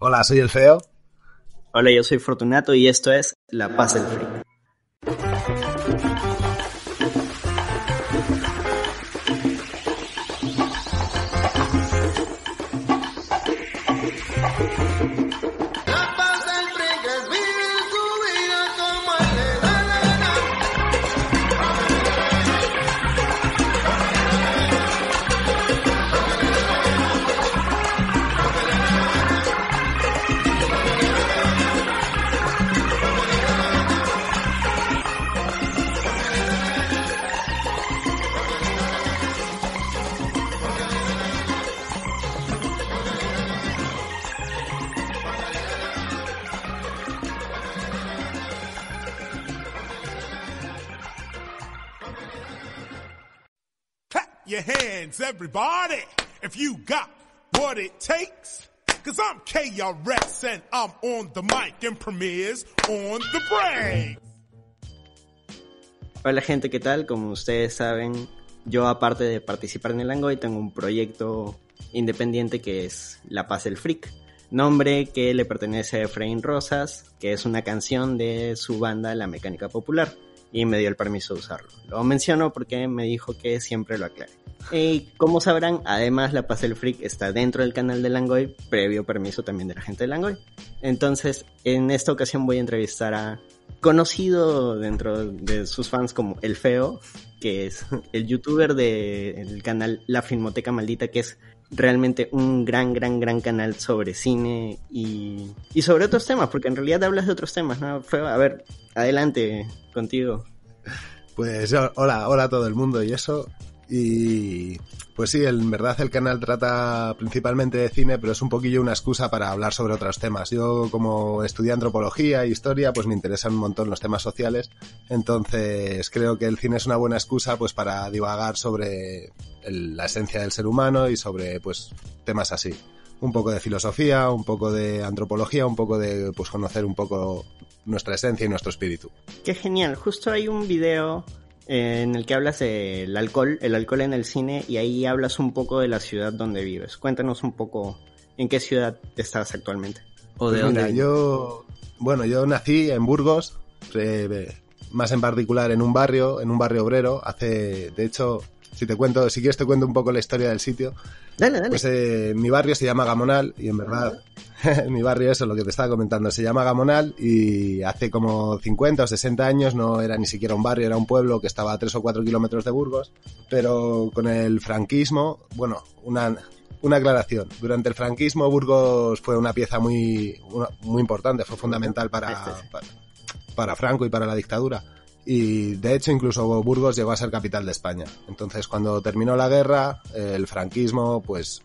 Hola, soy el feo. Hola, yo soy Fortunato y esto es La Paz del Freak. Everybody, if you got what it takes. Cause I'm KRS and I'm on the mic and premieres on the brain. Hola gente, ¿qué tal? Como ustedes saben, yo aparte de participar en el Langoy tengo un proyecto independiente que es La Paz del Freak. Nombre que le pertenece a Efraín Rosas, que es una canción de su banda La Mecánica Popular. Y me dio el permiso de usarlo. Lo menciono porque me dijo que siempre lo aclare. Y como sabrán, además La Paz del Freak está dentro del canal de Langoy, previo permiso también de la gente de Langoy. Entonces, en esta ocasión voy a entrevistar a conocido dentro de sus fans como El Feo, que es el youtuber del canal La Filmoteca Maldita, que es realmente un gran, gran, gran canal sobre cine y, y sobre otros temas, porque en realidad hablas de otros temas, ¿no? Feo, a ver, adelante contigo. Pues hola, hola a todo el mundo y eso. Y pues sí, en verdad el canal trata principalmente de cine, pero es un poquillo una excusa para hablar sobre otros temas. Yo como estudié antropología e historia, pues me interesan un montón los temas sociales. Entonces creo que el cine es una buena excusa pues para divagar sobre la esencia del ser humano y sobre pues temas así. Un poco de filosofía, un poco de antropología, un poco de pues conocer un poco nuestra esencia y nuestro espíritu. Qué genial, justo hay un video en el que hablas del alcohol, el alcohol en el cine, y ahí hablas un poco de la ciudad donde vives. Cuéntanos un poco en qué ciudad estás actualmente. O de Pues dónde mira, yo, bueno, yo nací en Burgos, eh, más en particular en un barrio, en un barrio obrero. Hace, de hecho, si te cuento, si quieres te cuento un poco la historia del sitio. Dale, dale. Pues eh, mi barrio se llama Gamonal y en verdad, mi barrio eso, lo que te estaba comentando, se llama Gamonal y hace como 50 o 60 años no era ni siquiera un barrio, era un pueblo que estaba a 3 o 4 kilómetros de Burgos, pero con el franquismo, bueno, una, una aclaración, durante el franquismo Burgos fue una pieza muy, una- muy importante, fue fundamental para, para, para Franco y para la dictadura. Y de hecho incluso Burgos llegó a ser capital de España. Entonces cuando terminó la guerra, el franquismo pues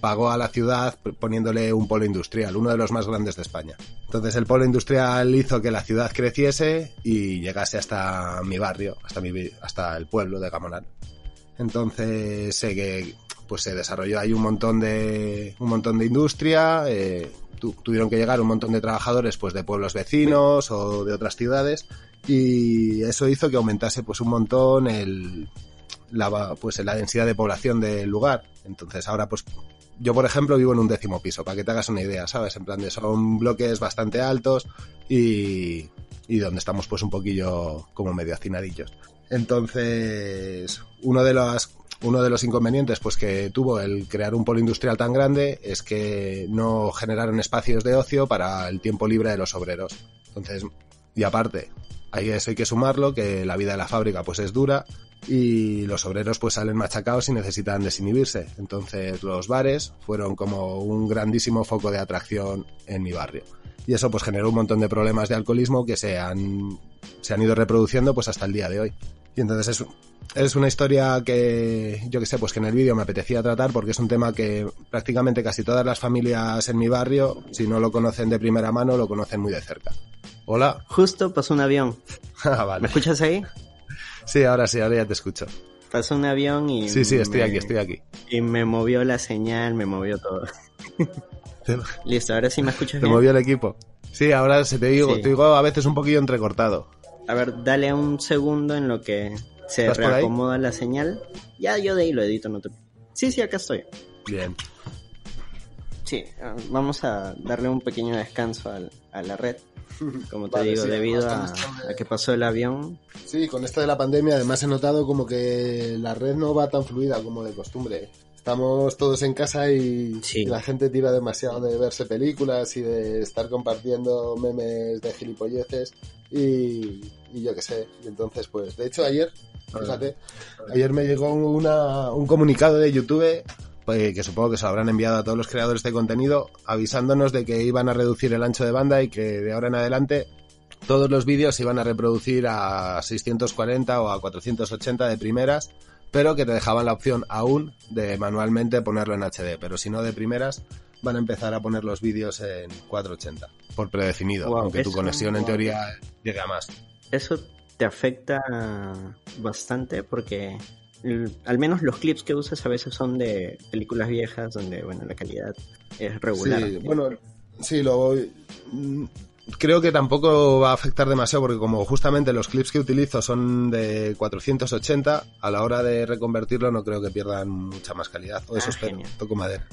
pagó a la ciudad poniéndole un polo industrial, uno de los más grandes de España. Entonces el polo industrial hizo que la ciudad creciese y llegase hasta mi barrio, hasta, mi, hasta el pueblo de Gamonal. Entonces sé que pues se desarrolló ahí un montón de un montón de industria, eh, tu- tuvieron que llegar un montón de trabajadores pues de pueblos vecinos o de otras ciudades y eso hizo que aumentase pues un montón el la pues la densidad de población del lugar. Entonces ahora pues yo por ejemplo vivo en un décimo piso, para que te hagas una idea, ¿sabes? En plan de son bloques bastante altos y y donde estamos pues un poquillo como medio hacinadillos. Entonces, uno de los uno de los inconvenientes pues que tuvo el crear un polo industrial tan grande es que no generaron espacios de ocio para el tiempo libre de los obreros. Entonces, y aparte, hay eso hay que sumarlo que la vida de la fábrica pues es dura y los obreros pues salen machacados y necesitan desinhibirse. Entonces, los bares fueron como un grandísimo foco de atracción en mi barrio. Y eso pues generó un montón de problemas de alcoholismo que se han se han ido reproduciendo pues hasta el día de hoy. Y entonces es, es una historia que, yo que sé, pues que en el vídeo me apetecía tratar porque es un tema que prácticamente casi todas las familias en mi barrio, si no lo conocen de primera mano, lo conocen muy de cerca. Hola. Justo pasó un avión. Ah, vale. ¿Me escuchas ahí? Sí, ahora sí, ahora ya te escucho. Pasó un avión y... Sí, sí, estoy me- aquí, estoy aquí. Y me movió la señal, me movió todo. Te, Listo, ahora sí me escuchas te bien. movió el equipo. Sí, ahora se te digo, Sí. te digo a veces un poquillo entrecortado. A ver, dale un segundo en lo que se reacomoda la señal. Ya yo de ahí lo edito, no te... Sí, sí, acá estoy. Bien. Sí, ah, vamos a darle un pequeño descanso al- a la red. Como te Vale, digo, sí, debido a, que pasó el avión. Sí, con esto de la pandemia además he notado como que la red no va tan fluida como de costumbre. Estamos todos en casa y, Sí. y la gente tira demasiado de verse películas y de estar compartiendo memes de gilipolleces y, y yo qué sé. Y entonces, pues, de hecho ayer, fíjate, ayer me llegó una, un comunicado de YouTube pues, que supongo que se lo habrán enviado a todos los creadores de contenido avisándonos de que iban a reducir el ancho de banda y que de ahora en adelante todos los vídeos se iban a reproducir a 640 o a 480 de primeras, pero que te dejaban la opción aún de manualmente ponerlo en HD, pero si no de primeras van a empezar a poner los vídeos en 480 por predefinido, Wow, aunque tu conexión en teoría llegue a más. Eso te afecta bastante porque al menos los clips que usas a veces son de películas viejas donde, bueno, la calidad es regular. Sí, bueno, sí, lo mm, creo que tampoco va a afectar demasiado porque como justamente los clips que utilizo son de 480, a la hora de reconvertirlo no creo que pierdan mucha más calidad. O eso Ah, espero. Toco madera.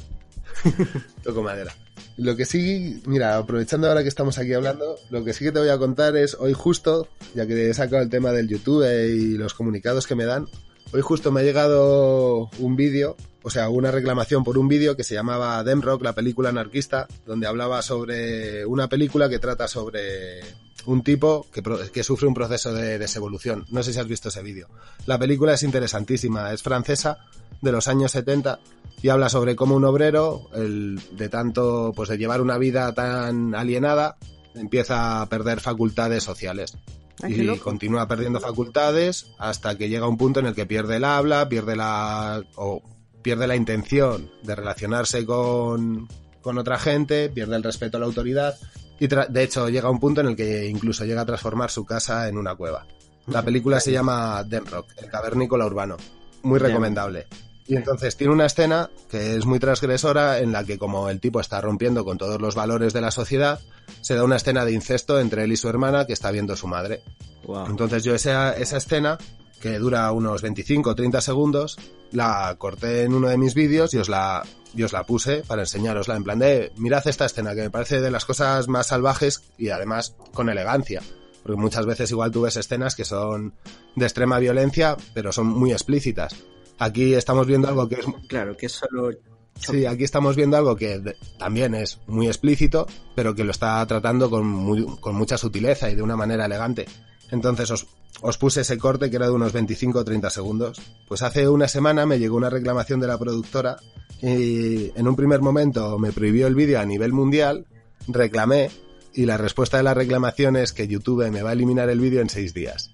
Toco madera. Lo que sí, mira, aprovechando ahora que estamos aquí hablando, lo que sí que te voy a contar es hoy justo, ya que he sacado el tema del YouTube y los comunicados que me dan, hoy justo me ha llegado un vídeo, o sea, una reclamación por un vídeo que se llamaba Demrock, la película anarquista, donde hablaba sobre una película que trata sobre un tipo que, sufre un proceso de desevolución. No sé si has visto ese vídeo. La película es interesantísima, es francesa, de los años 70, y habla sobre cómo un obrero, de tanto, pues de llevar una vida tan alienada, empieza a perder facultades sociales. Ah, y continúa perdiendo facultades hasta que llega un punto en el que pierde el habla, pierde la, o pierde la intención de relacionarse con, con otra gente, pierde el respeto a la autoridad y tra- de hecho llega un punto en el que incluso llega a transformar su casa en una cueva. La película se llama Demrock, el cavernícola urbano. Muy recomendable. Y entonces tiene una escena que es muy transgresora en la que como el tipo está rompiendo con todos los valores de la sociedad, se da una escena de incesto entre él y su hermana que está viendo su madre. Wow. Entonces yo esa, esa escena, que dura unos 25 o 30 segundos, la corté en uno de mis vídeos y os la, y os la puse para enseñarosla en plan de, mirad esta escena que me parece de las cosas más salvajes y además con elegancia. Porque muchas veces igual tú ves escenas que son de extrema violencia, pero son muy explícitas. Aquí estamos viendo algo que es Claro, que es solo... Sí, aquí estamos viendo algo que también es muy explícito, pero que lo está tratando con, muy- con mucha sutileza y de una manera elegante. Entonces os, os puse ese corte que era de unos 25 o 30 segundos. Pues hace una semana me llegó una reclamación de la productora y en un primer momento me prohibió el vídeo a nivel mundial, reclamé y la respuesta de la reclamación es que YouTube me va a eliminar el vídeo en seis días.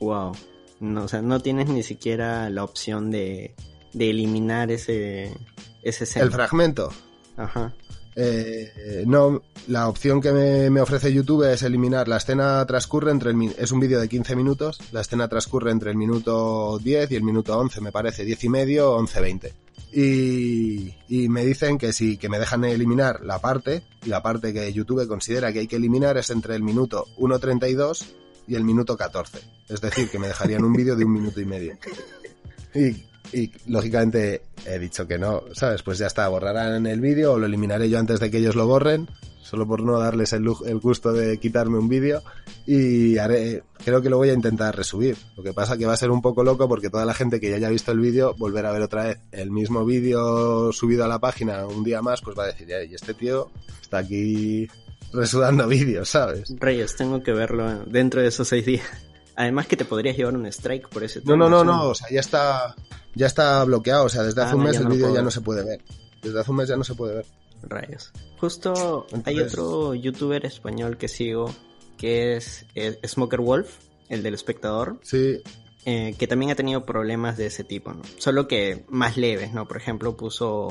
Wow. No, o sea, no tienes ni siquiera la opción de, de eliminar ese, ese. El fragmento, Ajá. Eh, no, la opción que me, me ofrece YouTube es eliminar. La escena transcurre entre el, es un vídeo de 15 minutos. La escena transcurre entre el minuto 10 y el minuto 11, me parece, 10 y medio, 11, 20. Y, y me dicen que sí, que me dejan eliminar la parte, y la parte que YouTube considera que hay que eliminar es entre el minuto 1.32 y el minuto 14. Es decir, que me dejarían un vídeo de un minuto y medio. Y, y, lógicamente he dicho que no, ¿sabes? Pues ya está, borrarán el vídeo o lo eliminaré yo antes de que ellos lo borren, solo por no darles el, el gusto de quitarme un vídeo. Y haré, creo que lo voy a intentar resubir. Lo que pasa que va a ser un poco loco porque toda la gente que ya haya visto el vídeo, volver a ver otra vez el mismo vídeo subido a la página un día más, pues va a decir, "Ya, y este tío está aquí resudando vídeos, ¿sabes? Reyes, tengo que verlo dentro de esos seis días. Además que te podrías llevar un strike por ese No, no, no, tema, no, o sea, ya está, ya está bloqueado, o sea, desde Ah, hace un no, mes el no vídeo ya no se puede ver. Desde hace un mes ya no se puede ver. Rayos. Justo hay otro youtuber español que sigo que es, Smoker Wolf, el del espectador, Sí, eh, que también ha tenido problemas de ese tipo, ¿no? Solo que más leves, ¿no? Por ejemplo, puso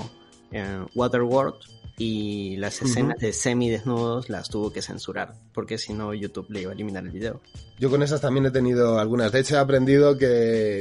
eh, Waterworld y las escenas de semidesnudos las tuvo que censurar, porque si no YouTube le iba a eliminar el video. Yo con esas también he tenido algunas. De hecho, he aprendido que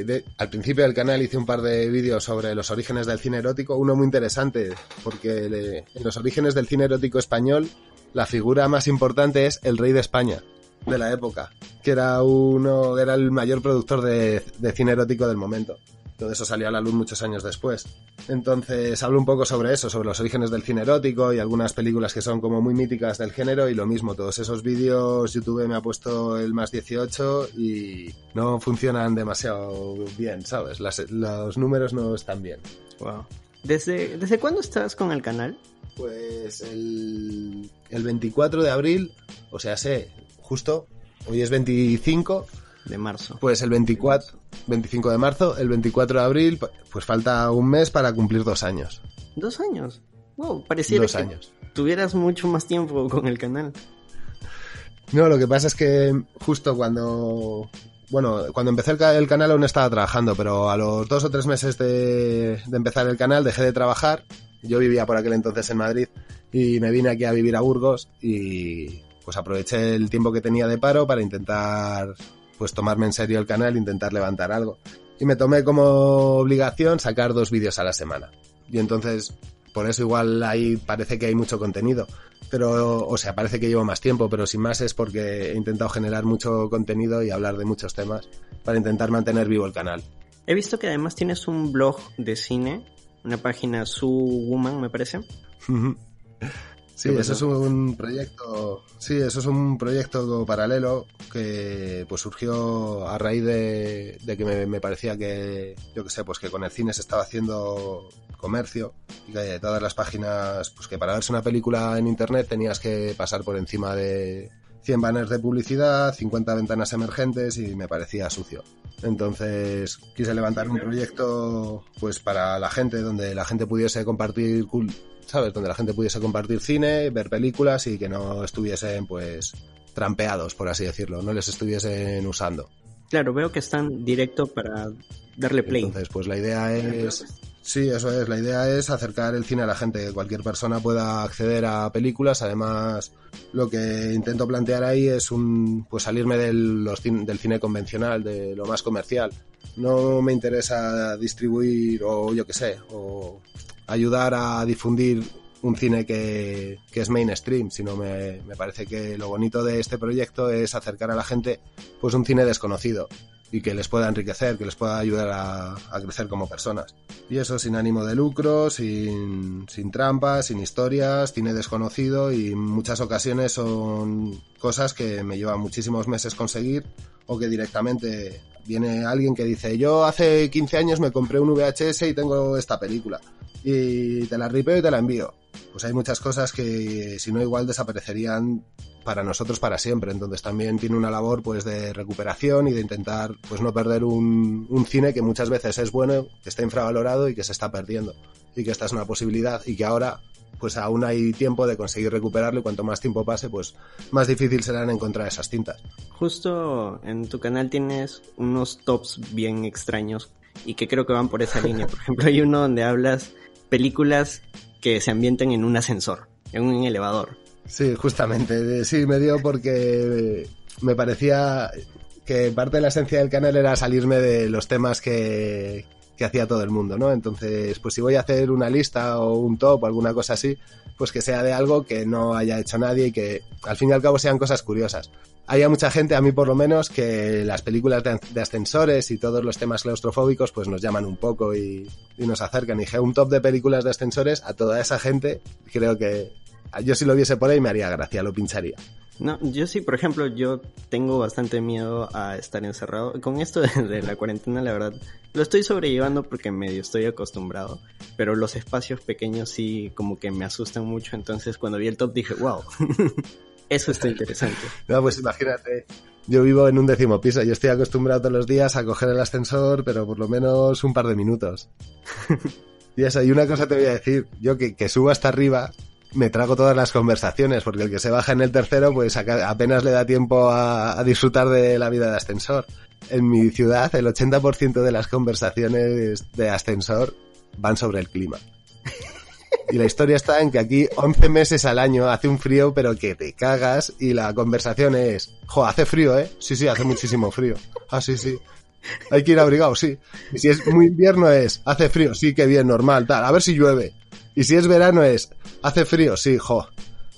de- al principio del canal hice un par de vídeos sobre los orígenes del cine erótico. Uno muy interesante, porque le- en los orígenes del cine erótico español, la figura más importante es el rey de España, de la época, que era uno, era el mayor productor de, de cine erótico del momento. Todo eso salió a la luz muchos años después. Entonces hablo un poco sobre eso, sobre los orígenes del cine erótico y algunas películas que son como muy míticas del género y lo mismo, todos esos vídeos YouTube me ha puesto el más 18 y no funcionan demasiado bien, ¿sabes? Las- los números no están bien. Wow. ¿Desde, ¿Desde cuándo estás con el canal? Pues el, el 24 de abril, o sea, sé, justo, hoy es 25, De marzo. pues el 24, 25 de marzo, el 24 de abril, pues falta un mes para cumplir dos años. Dos años. Wow, pareciera Dos que años. tuvieras mucho más tiempo con el canal. No, lo que pasa es que justo cuando... Bueno, cuando empecé el, ca- el canal aún estaba trabajando, pero a los dos o tres meses de, de empezar el canal dejé de trabajar. Yo vivía por aquel entonces en Madrid y me vine aquí a vivir a Burgos y pues aproveché el tiempo que tenía de paro para intentar pues tomarme en serio el canal, intentar levantar algo. Y me tomé como obligación sacar dos vídeos a la semana. Y entonces, por eso igual ahí parece que hay mucho contenido pero, o sea, parece que llevo más tiempo, pero sin más es porque he intentado generar mucho contenido y hablar de muchos temas para intentar mantener vivo el canal. He visto que además tienes un blog de cine, una página Su Woman, me parece. Sí, ¿Qué eso es un proyecto, sí, eso es un proyecto paralelo que pues surgió a raíz de, de que me, me parecía que, yo que sé, pues que con el cine se estaba haciendo comercio y que todas las páginas, pues que para verse una película en internet tenías que pasar por encima de 100 banners de publicidad, 50 ventanas emergentes y me parecía sucio. Entonces quise levantar un proyecto pues para la gente, donde la gente pudiese compartir ¿sabes? Donde la gente pudiese compartir cine, ver películas y que no estuviesen, pues, trampeados, por así decirlo, no les estuviesen usando. Claro, veo que están directo para darle play. Entonces, pues la idea es... Sí, eso es. La idea es acercar el cine a la gente, que cualquier persona pueda acceder a películas. Además, lo que intento plantear ahí es un, pues salirme del, los del cine convencional, de lo más comercial. No me interesa distribuir o yo qué sé, o ayudar a difundir un cine que, es mainstream, sino me, me parece que lo bonito de este proyecto es acercar a la gente pues un cine desconocido y que les pueda enriquecer, que les pueda ayudar a, a crecer como personas. Y eso sin ánimo de lucro, sin, sin trampas, sin historias, cine desconocido y en muchas ocasiones son cosas que me llevan muchísimos meses conseguir o que directamente viene alguien que dice yo hace 15 años me compré un VHS y tengo esta película y te la ripeo y te la envío. Pues hay muchas cosas que si no igual desaparecerían para nosotros para siempre. Entonces también tiene una labor pues de recuperación y de intentar pues no perder un, un cine que muchas veces es bueno, que está infravalorado y que se está perdiendo. Y que esta es una posibilidad y que ahora pues aún hay tiempo de conseguir recuperarlo y cuanto más tiempo pase pues más difícil será encontrar esas cintas. Justo en tu canal tienes unos tops bien extraños y que creo que van por esa línea. Por ejemplo, hay uno donde hablas películas que se ambientan en un ascensor, en un elevador. Sí, justamente. Sí, me dio porque me parecía que parte de la esencia del canal era salirme de los temas que, que hacía todo el mundo, ¿no? Entonces, pues si voy a hacer una lista o un top o alguna cosa así, pues que sea de algo que no haya hecho nadie y que al fin y al cabo sean cosas curiosas. Hay mucha gente, a mí por lo menos, que las películas de, de ascensores y todos los temas claustrofóbicos pues nos llaman un poco y, y nos acercan. Y dije, un top de películas de ascensores a toda esa gente, creo que yo si lo viese por ahí me haría gracia, lo pincharía. No, yo sí, por ejemplo, yo tengo bastante miedo a estar encerrado. Con esto de, la cuarentena, la verdad, lo estoy sobrellevando porque medio estoy acostumbrado. Pero los espacios pequeños sí como que me asustan mucho. Entonces cuando vi el top dije, wow, eso está interesante. No, pues imagínate, yo vivo en un décimo piso y estoy acostumbrado todos los días a coger el ascensor, pero por lo menos un par de minutos. y eso, y una cosa te voy a decir, yo que, que subo hasta arriba, me trago todas las conversaciones, porque el que se baja en el tercero, pues apenas le da tiempo a, disfrutar de la vida de ascensor. En mi ciudad, el 80% de las conversaciones de ascensor van sobre el clima. Y la historia está en que aquí 11 meses al año hace un frío, pero que te cagas. Y la conversación es, jo, hace frío, ¿eh? Sí, sí, hace muchísimo frío. Ah, sí, sí. Hay que ir abrigado, sí. Y si es muy invierno es, hace frío, sí, que bien, normal, tal. A ver si llueve. Y si es verano es, hace frío, sí, jo.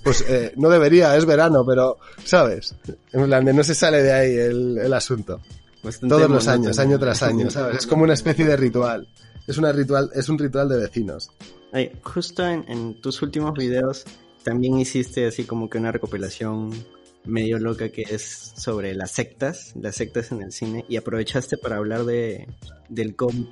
Pues eh, no debería, es verano, pero, ¿sabes? En plan, de no se sale de ahí el, el asunto. Bastante Todos los años, año tras año, ¿sabes? Es como una especie de ritual. Es una ritual, es un ritual de vecinos. Justo en, en tus últimos videos también hiciste así como que una recopilación medio loca que es sobre las sectas, las sectas en el cine, y aprovechaste para hablar de del cómic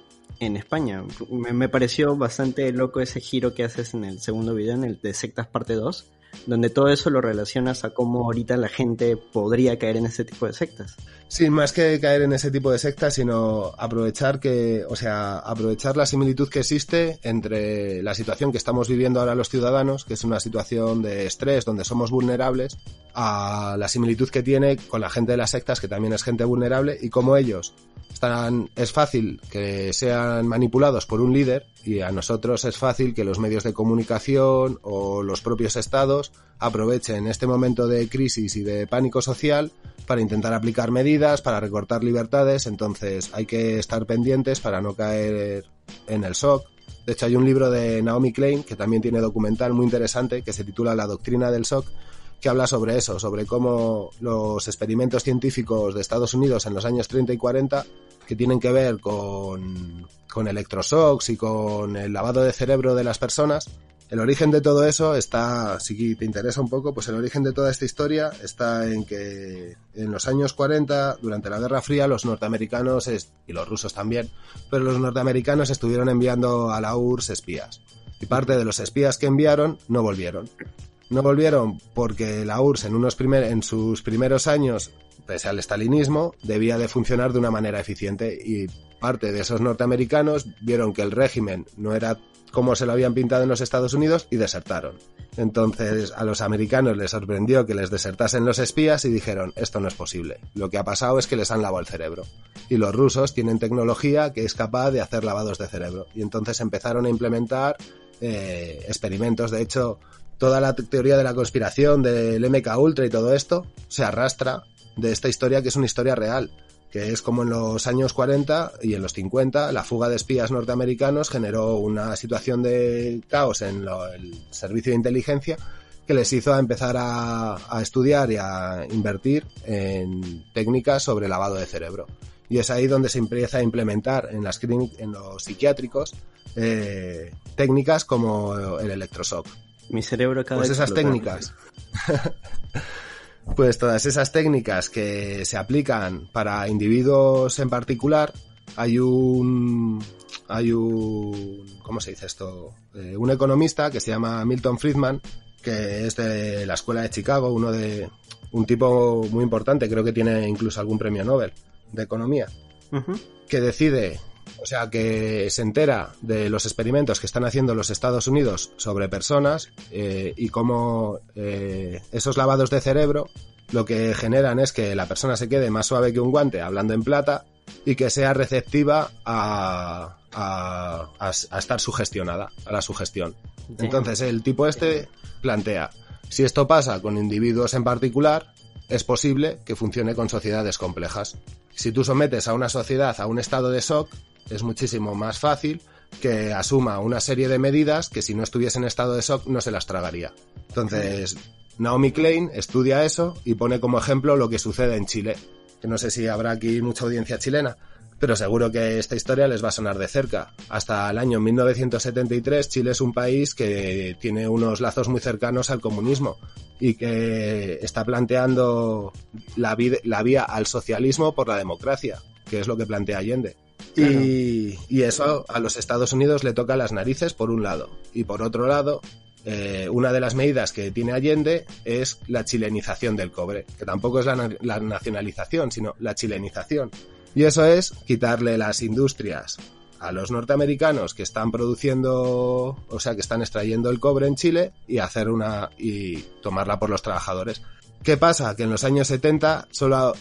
en España. Me, pareció bastante loco ese giro que haces en el segundo video, en el de sectas parte 2, donde todo eso lo relacionas a cómo ahorita la gente podría caer en ese tipo de sectas. Sí, más que caer en ese tipo de sectas, sino aprovechar que, o sea, aprovechar la similitud que existe entre la situación que estamos viviendo ahora los ciudadanos, que es una situación de estrés donde somos vulnerables, a la similitud que tiene con la gente de las sectas, que también es gente vulnerable, y cómo ellos están, es fácil que sean manipulados por un líder y a nosotros es fácil que los medios de comunicación o los propios estados aprovechen este momento de crisis y de pánico social para intentar aplicar medidas, para recortar libertades, entonces hay que estar pendientes para no caer en el shock. De hecho, hay un libro de Naomi Klein que también tiene documental muy interesante que se titula La doctrina del shock, que habla sobre eso, sobre cómo los experimentos científicos de Estados Unidos en los años 30 y 40, que tienen que ver con, con electroshocks y con el lavado de cerebro de las personas, el origen de todo eso está, si te interesa un poco, pues el origen de toda esta historia está en que en los años 40, durante la Guerra Fría, los norteamericanos, y los rusos también, pero los norteamericanos estuvieron enviando a la URSS espías. Y parte de los espías que enviaron no volvieron. No volvieron porque la URSS en, unos primer, en sus primeros años, pese al estalinismo, debía de funcionar de una manera eficiente y parte de esos norteamericanos vieron que el régimen no era como se lo habían pintado en los Estados Unidos y desertaron. Entonces a los americanos les sorprendió que les desertasen los espías y dijeron esto no es posible. Lo que ha pasado es que les han lavado el cerebro. Y los rusos tienen tecnología que es capaz de hacer lavados de cerebro. Y entonces empezaron a implementar eh, experimentos. De hecho, toda la te- teoría de la conspiración del MK Ultra y todo esto se arrastra de esta historia que es una historia real, que es como en los años 40 y en los 50 la fuga de espías norteamericanos generó una situación de caos en lo- el servicio de inteligencia que les hizo a empezar a, a estudiar y a invertir en técnicas sobre lavado de cerebro. Y es ahí donde se empieza a implementar en, las en los psiquiátricos eh, técnicas como el electroshock. Mi cerebro Pues esas técnicas. pues todas esas técnicas que se aplican para individuos en particular, hay un hay un ¿cómo se dice esto? Eh, un economista que se llama Milton Friedman, que es de la escuela de Chicago, uno de un tipo muy importante, creo que tiene incluso algún premio Nobel de economía que decide, o sea, que se entera de los experimentos que están haciendo los Estados Unidos sobre personas eh, y cómo eh, esos lavados de cerebro lo que generan es que la persona se quede más suave que un guante, hablando en plata, y que sea receptiva a, a, a- a estar sugestionada, a la sugestión. Entonces el tipo este plantea, si esto pasa con individuos en particular, es posible que funcione con sociedades complejas. Si tú sometes a una sociedad a un estado de shock, es muchísimo más fácil que asuma una serie de medidas que si no estuviese en estado de shock no se las tragaría. Entonces, Naomi Klein estudia eso y pone como ejemplo lo que sucede en Chile. Que no sé si habrá aquí mucha audiencia chilena, pero seguro que esta historia les va a sonar de cerca. Hasta el año 1973 Chile es un país que tiene unos lazos muy cercanos al comunismo y que está planteando la, la vía al socialismo por la democracia, que es lo que plantea Allende. Y, eso a los Estados Unidos le toca las narices por un lado. Y por otro lado, eh, una de las medidas que tiene Allende es la chilenización del cobre, que tampoco es la, la nacionalización, sino la chilenización. Y eso es quitarle las industrias a los norteamericanos que están produciendo, o sea, que están extrayendo el cobre en Chile y hacer una y tomarla por los trabajadores. ¿Qué pasa? Que en los años 70 solo,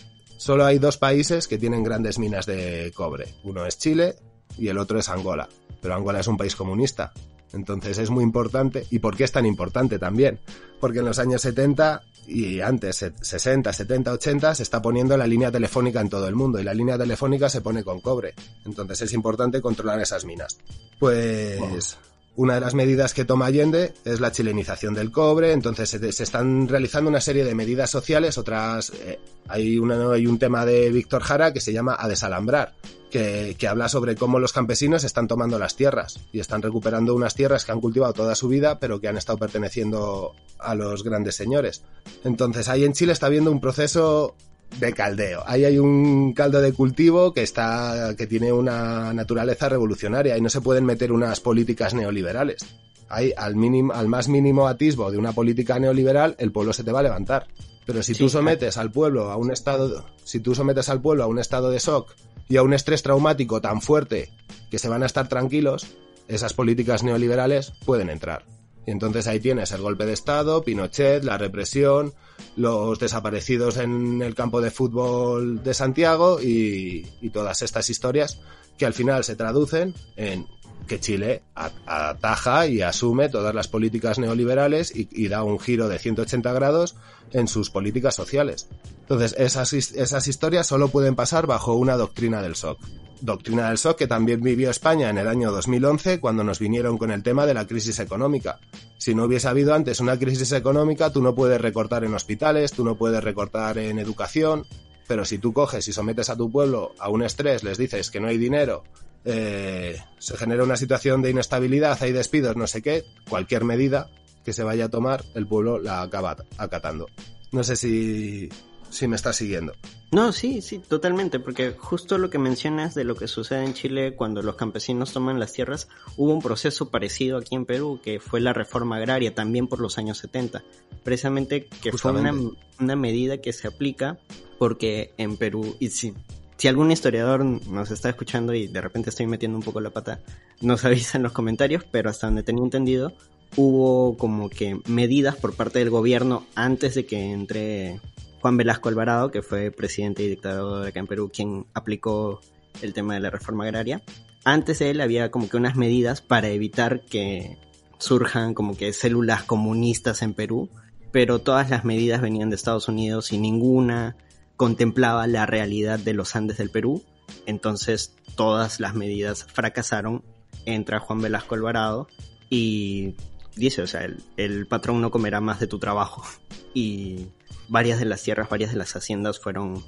solo hay dos países que tienen grandes minas de cobre. Uno es Chile y el otro es Angola. Pero Angola es un país comunista. Entonces es muy importante. ¿Y por qué es tan importante también? Porque en los años 70 y antes, se- 60, 70, 80, se está poniendo la línea telefónica en todo el mundo y la línea telefónica se pone con cobre. Entonces es importante controlar esas minas. Pues una de las medidas que toma Allende es la chilenización del cobre, entonces se, están realizando una serie de medidas sociales, otras, eh, hay un tema de Víctor Jara que se llama A desalambrar, que, que habla sobre cómo los campesinos están tomando las tierras y están recuperando unas tierras que han cultivado toda su vida, pero que han estado perteneciendo a los grandes señores. Entonces ahí en Chile está habiendo un proceso de caldeo. Ahí hay un caldo de cultivo que está, que tiene una naturaleza revolucionaria y no se pueden meter unas políticas neoliberales. Ahí, al mínimo, al más mínimo atisbo de una política neoliberal, el pueblo se te va a levantar. Pero si Sí, tú sometes al pueblo a un estado, si tú sometes al pueblo a un estado de shock y a un estrés traumático tan fuerte que se van a estar tranquilos, esas políticas neoliberales pueden entrar. Y entonces ahí tienes el golpe de Estado, Pinochet, la represión, los desaparecidos en el campo de fútbol de Santiago y, y todas estas historias que al final se traducen en que Chile ataja y asume todas las políticas neoliberales y, da un giro de 180 grados en sus políticas sociales. Entonces, esas, esas historias solo pueden pasar bajo una doctrina del shock. Doctrina del shock que también vivió España en el año 2011 cuando nos vinieron con el tema de la crisis económica. Si no hubiese habido antes una crisis económica, tú no puedes recortar en hospitales, tú no puedes recortar en educación, pero si tú coges y sometes a tu pueblo a un estrés, les dices que no hay dinero, eh, se genera una situación de inestabilidad, hay despidos, no sé qué, cualquier medida que se vaya a tomar, el pueblo la acaba acatando. No sé si, si me estás siguiendo. No, sí, sí, totalmente, porque justo lo que mencionas de lo que sucede en Chile cuando los campesinos toman las tierras, hubo un proceso parecido aquí en Perú, que fue la reforma agraria, también por los años 70, precisamente que fue una, Justamente. una medida que se aplica porque en Perú, y si, si algún historiador nos está escuchando y de repente estoy metiendo un poco la pata, nos avisa en los comentarios, pero hasta donde tenía entendido, hubo como que medidas por parte del gobierno antes de que entre Juan Velasco Alvarado, que fue presidente y dictador acá en Perú, quien aplicó el tema de la reforma agraria. Antes de él había como que unas medidas para evitar que surjan como que células comunistas en Perú, pero todas las medidas venían de Estados Unidos y ninguna contemplaba la realidad de los Andes del Perú. Entonces todas las medidas fracasaron. Entra Juan Velasco Alvarado y dice, o sea, el, el patrón no comerá más de tu trabajo. Y varias de las tierras, varias de las haciendas fueron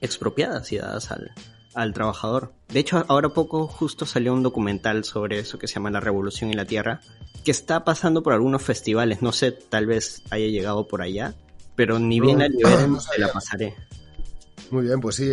expropiadas y dadas al, al trabajador. De hecho, ahora poco justo salió un documental sobre eso que se llama La Revolución y la Tierra, que está pasando por algunos festivales. No sé, tal vez haya llegado por allá, pero ni bien No, no te sabía. la pasaré. Muy bien, pues sí,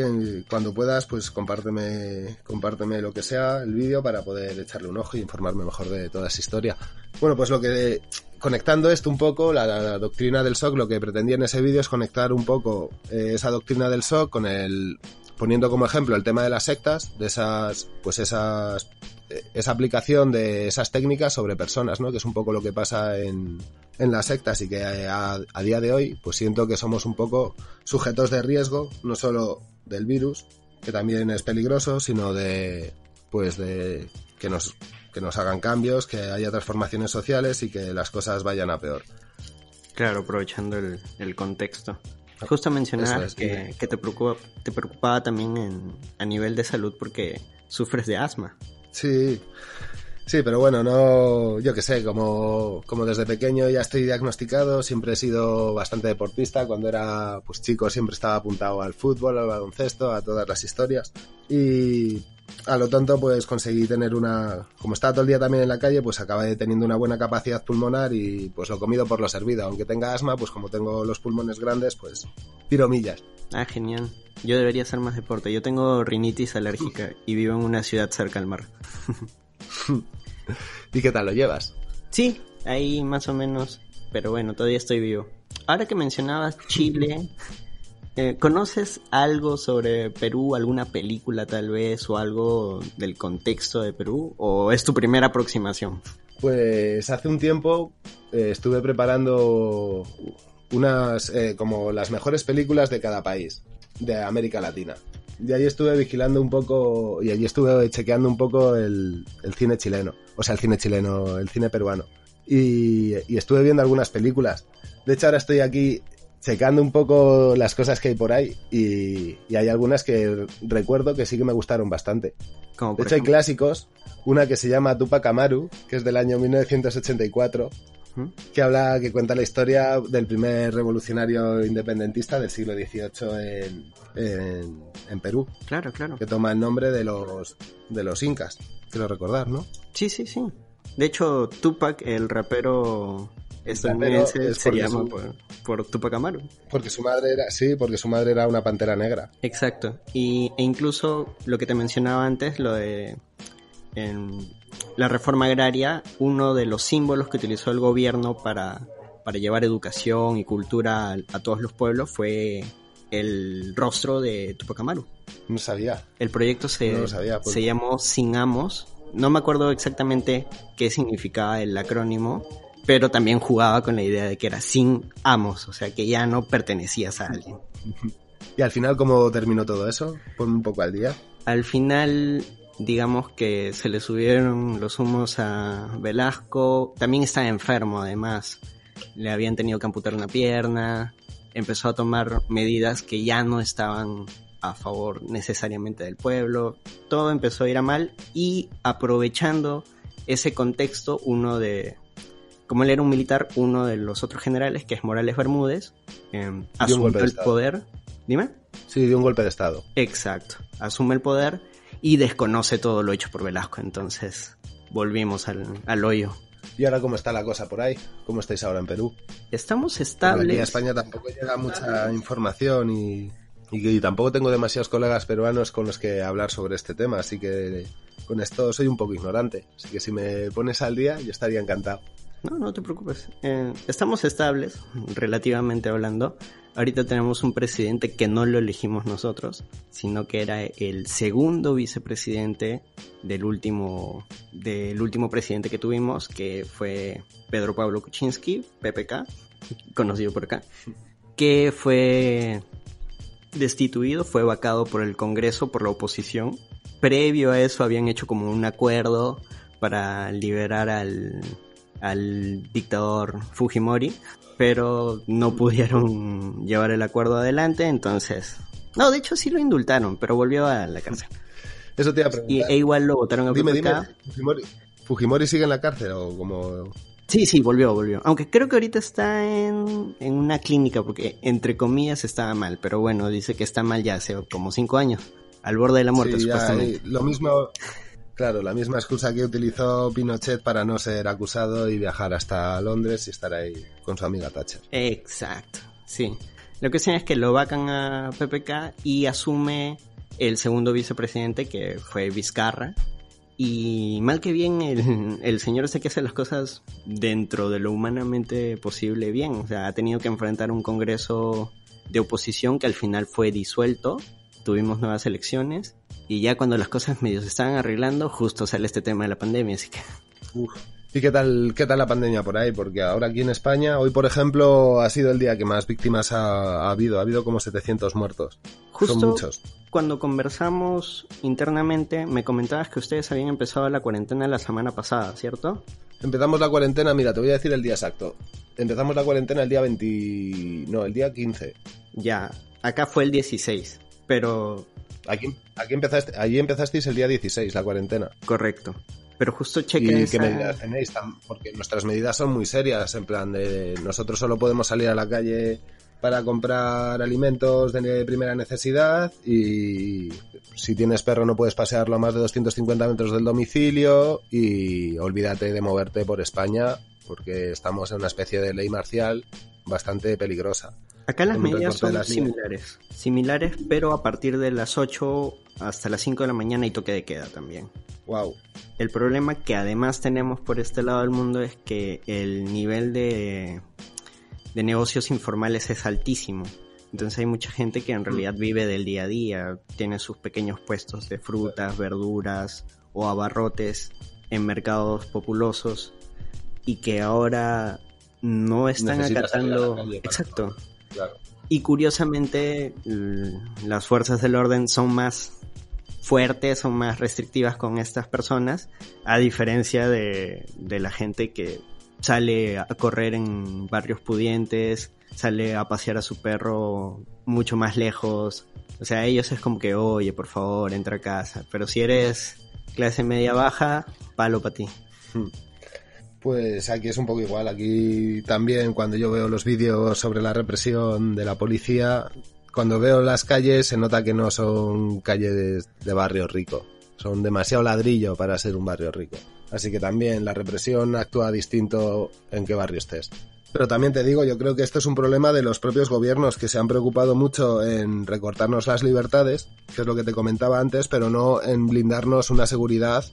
cuando puedas, pues compárteme, compárteme lo que sea, el vídeo, para poder echarle un ojo y informarme mejor de toda esa historia. Bueno, pues lo que, conectando esto un poco, la, la doctrina del SOC, lo que pretendía en ese vídeo es conectar un poco eh, esa doctrina del SOC con el, poniendo como ejemplo el tema de las sectas, de esas, pues esas, eh, esa aplicación de esas técnicas sobre personas, ¿no? Que es un poco lo que pasa en, en las sectas y que eh, a, a día de hoy, pues siento que somos un poco sujetos de riesgo, no solo del virus, que también es peligroso, sino de, pues de que nos, que nos hagan cambios, que haya transformaciones sociales y que las cosas vayan a peor. Claro, aprovechando el, el contexto. Justo es, que, que te, preocupa, te preocupaba también en, a nivel de salud porque sufres de asma. Sí, sí, pero bueno, no, yo que sé, como, como desde pequeño ya estoy diagnosticado, siempre he sido bastante deportista, cuando era pues chico siempre estaba apuntado al fútbol, al baloncesto, a todas las historias y a lo tonto pues conseguí tener una, como estaba todo el día también en la calle, pues acabé teniendo una buena capacidad pulmonar y pues lo comido por lo servido, aunque tenga asma, pues como tengo los pulmones grandes, pues tiro millas. Ah, genial. Yo debería hacer más deporte. Yo tengo rinitis alérgica y vivo en una ciudad cerca al mar. ¿Y qué tal lo llevas? Sí, ahí más o menos. Pero bueno, todavía estoy vivo. Ahora que mencionabas Chile, eh, ¿conoces algo sobre Perú? ¿Alguna película tal vez? ¿O algo del contexto de Perú? ¿O es tu primera aproximación? Pues hace un tiempo eh, estuve preparando unas eh, como las mejores películas de cada país de América Latina. Y ahí estuve vigilando un poco y allí estuve chequeando un poco el, el cine chileno, o sea, el cine chileno, el cine peruano. Y, y estuve viendo algunas películas. De hecho, ahora estoy aquí checando un poco las cosas que hay por ahí y, y hay algunas que recuerdo que sí que me gustaron bastante. Como De hecho, hay clásicos, una que se llama Tupac Amaru, que es del año 1984, Ujú. Que habla, que cuenta la historia del primer revolucionario independentista del siglo XVIII en, en, en Perú, Claro, claro. que toma el nombre de los, de los incas, quiero recordar, ¿no? Sí, sí, sí. De hecho, Tupac, el rapero estadounidense, es se llama su- por, por Tupac Amaru. Porque su madre era, sí, porque su madre era una pantera negra. Exacto. Y, e incluso lo que te mencionaba antes, lo de en la reforma agraria, uno de los símbolos que utilizó el gobierno para, para llevar educación y cultura a, a todos los pueblos fue el rostro de Tupac Amaru. No sabía. El proyecto se, No lo sabía, pues. se llamó Sin Amos. No me acuerdo exactamente qué significaba el acrónimo, pero también jugaba con la idea de que era sin amos, o sea que ya no pertenecías a alguien. Y al final, ¿cómo terminó todo eso? Ponme un poco al día. Al final, digamos que se le subieron los humos a Velasco. También estaba enfermo, además. Le habían tenido que amputar una pierna. Empezó a tomar medidas que ya no estaban a favor necesariamente del pueblo. Todo empezó a ir a mal y aprovechando ese contexto, uno de, como él era un militar, uno de los otros generales, que es Morales Bermúdez, eh, asumió el poder. Dime. Sí, dio un golpe de estado. Exacto. Asume el poder y desconoce todo lo hecho por Velasco. Entonces, volvimos al, al hoyo. ¿Y ahora cómo está la cosa por ahí? ¿Cómo estáis ahora en Perú? Estamos estables. Aquí a España tampoco llega mucha información y, y, y tampoco tengo demasiados colegas peruanos con los que hablar sobre este tema, así que con esto soy un poco ignorante. Así que si me pones al día, yo estaría encantado. No, no te preocupes. Eh, estamos estables, relativamente hablando. Ahorita tenemos un presidente que no lo elegimos nosotros, sino que era el segundo vicepresidente del último, del último presidente que tuvimos, que fue Pedro Pablo Kuczynski, PPK, conocido por acá, que fue destituido, fue vacado por el Congreso, por la oposición. Previo a eso habían hecho como un acuerdo para liberar al, al dictador Fujimori, pero no pudieron llevar el acuerdo adelante, entonces... No, de hecho sí lo indultaron, pero volvió a la cárcel. Eso te iba a Y, preguntar. e igual lo votaron a dime, Fujimori, ¿Fujimori sigue en la cárcel o como...? Sí, sí, volvió, volvió. Aunque creo que ahorita está en, en una clínica porque, entre comillas, estaba mal. Pero bueno, dice que está mal ya hace como cinco años. Al borde de la muerte, Sí, supuestamente. lo mismo, claro, la misma excusa que utilizó Pinochet para no ser acusado y viajar hasta Londres y estar ahí con su amiga Thatcher. Exacto, sí. Lo que sí es que lo vacan a PPK y asume el segundo vicepresidente que fue Vizcarra. Y mal que bien, el, el señor sé que hace las cosas dentro de lo humanamente posible bien. O sea, ha tenido que enfrentar un congreso de oposición que al final fue disuelto. Tuvimos nuevas elecciones. Y ya cuando las cosas medio se estaban arreglando, justo sale este tema de la pandemia. Así que Uf. ¿Y qué tal, qué tal la pandemia por ahí? Porque ahora aquí en España, hoy por ejemplo, ha sido el día que más víctimas ha, ha habido. Ha habido como 700 muertos. Justo Son muchos. cuando conversamos internamente, me comentabas que ustedes habían empezado la cuarentena la semana pasada, ¿cierto? Empezamos la cuarentena, mira, te voy a decir el día exacto. Empezamos la cuarentena el día 20... No, el día 15. Ya, acá fue el 16, pero Aquí, aquí empezaste, allí empezasteis el día 16, la cuarentena. correcto. Pero justo cheque ¿Y esa- qué medidas tenéis? Porque nuestras medidas son muy serias, en plan de nosotros solo podemos salir a la calle para comprar alimentos de primera necesidad y si tienes perro no puedes pasearlo a más de 250 metros del domicilio y olvídate de moverte por España porque estamos en una especie de ley marcial bastante peligrosa. Acá las medidas son las similares. Similares, pero a partir de las 8 hasta las 5 de la mañana hay toque de queda también. Wow. El problema que además tenemos por este lado del mundo es que el nivel de, de negocios informales es altísimo. Entonces hay mucha gente que en realidad vive del día a día, tiene sus pequeños puestos de frutas, verduras o abarrotes en mercados populosos y que ahora no están Necesitas acatando... Exacto. Claro. Y curiosamente, las fuerzas del orden son más fuertes, son más restrictivas con estas personas, a diferencia de, de la gente que sale a correr en barrios pudientes, sale a pasear a su perro mucho más lejos. O sea, a ellos es como que, oye, por favor, entra a casa. Pero si eres clase media baja, palo para ti. Pues aquí es un poco igual. Aquí también cuando yo veo los vídeos sobre la represión de la policía, cuando veo las calles se nota que no son calles de barrio rico. Son demasiado ladrillo para ser un barrio rico. Así que también la represión actúa distinto en qué barrio estés. Pero también te digo, yo creo que esto es un problema de los propios gobiernos que se han preocupado mucho en recortarnos las libertades, que es lo que te comentaba antes, pero no en blindarnos una seguridad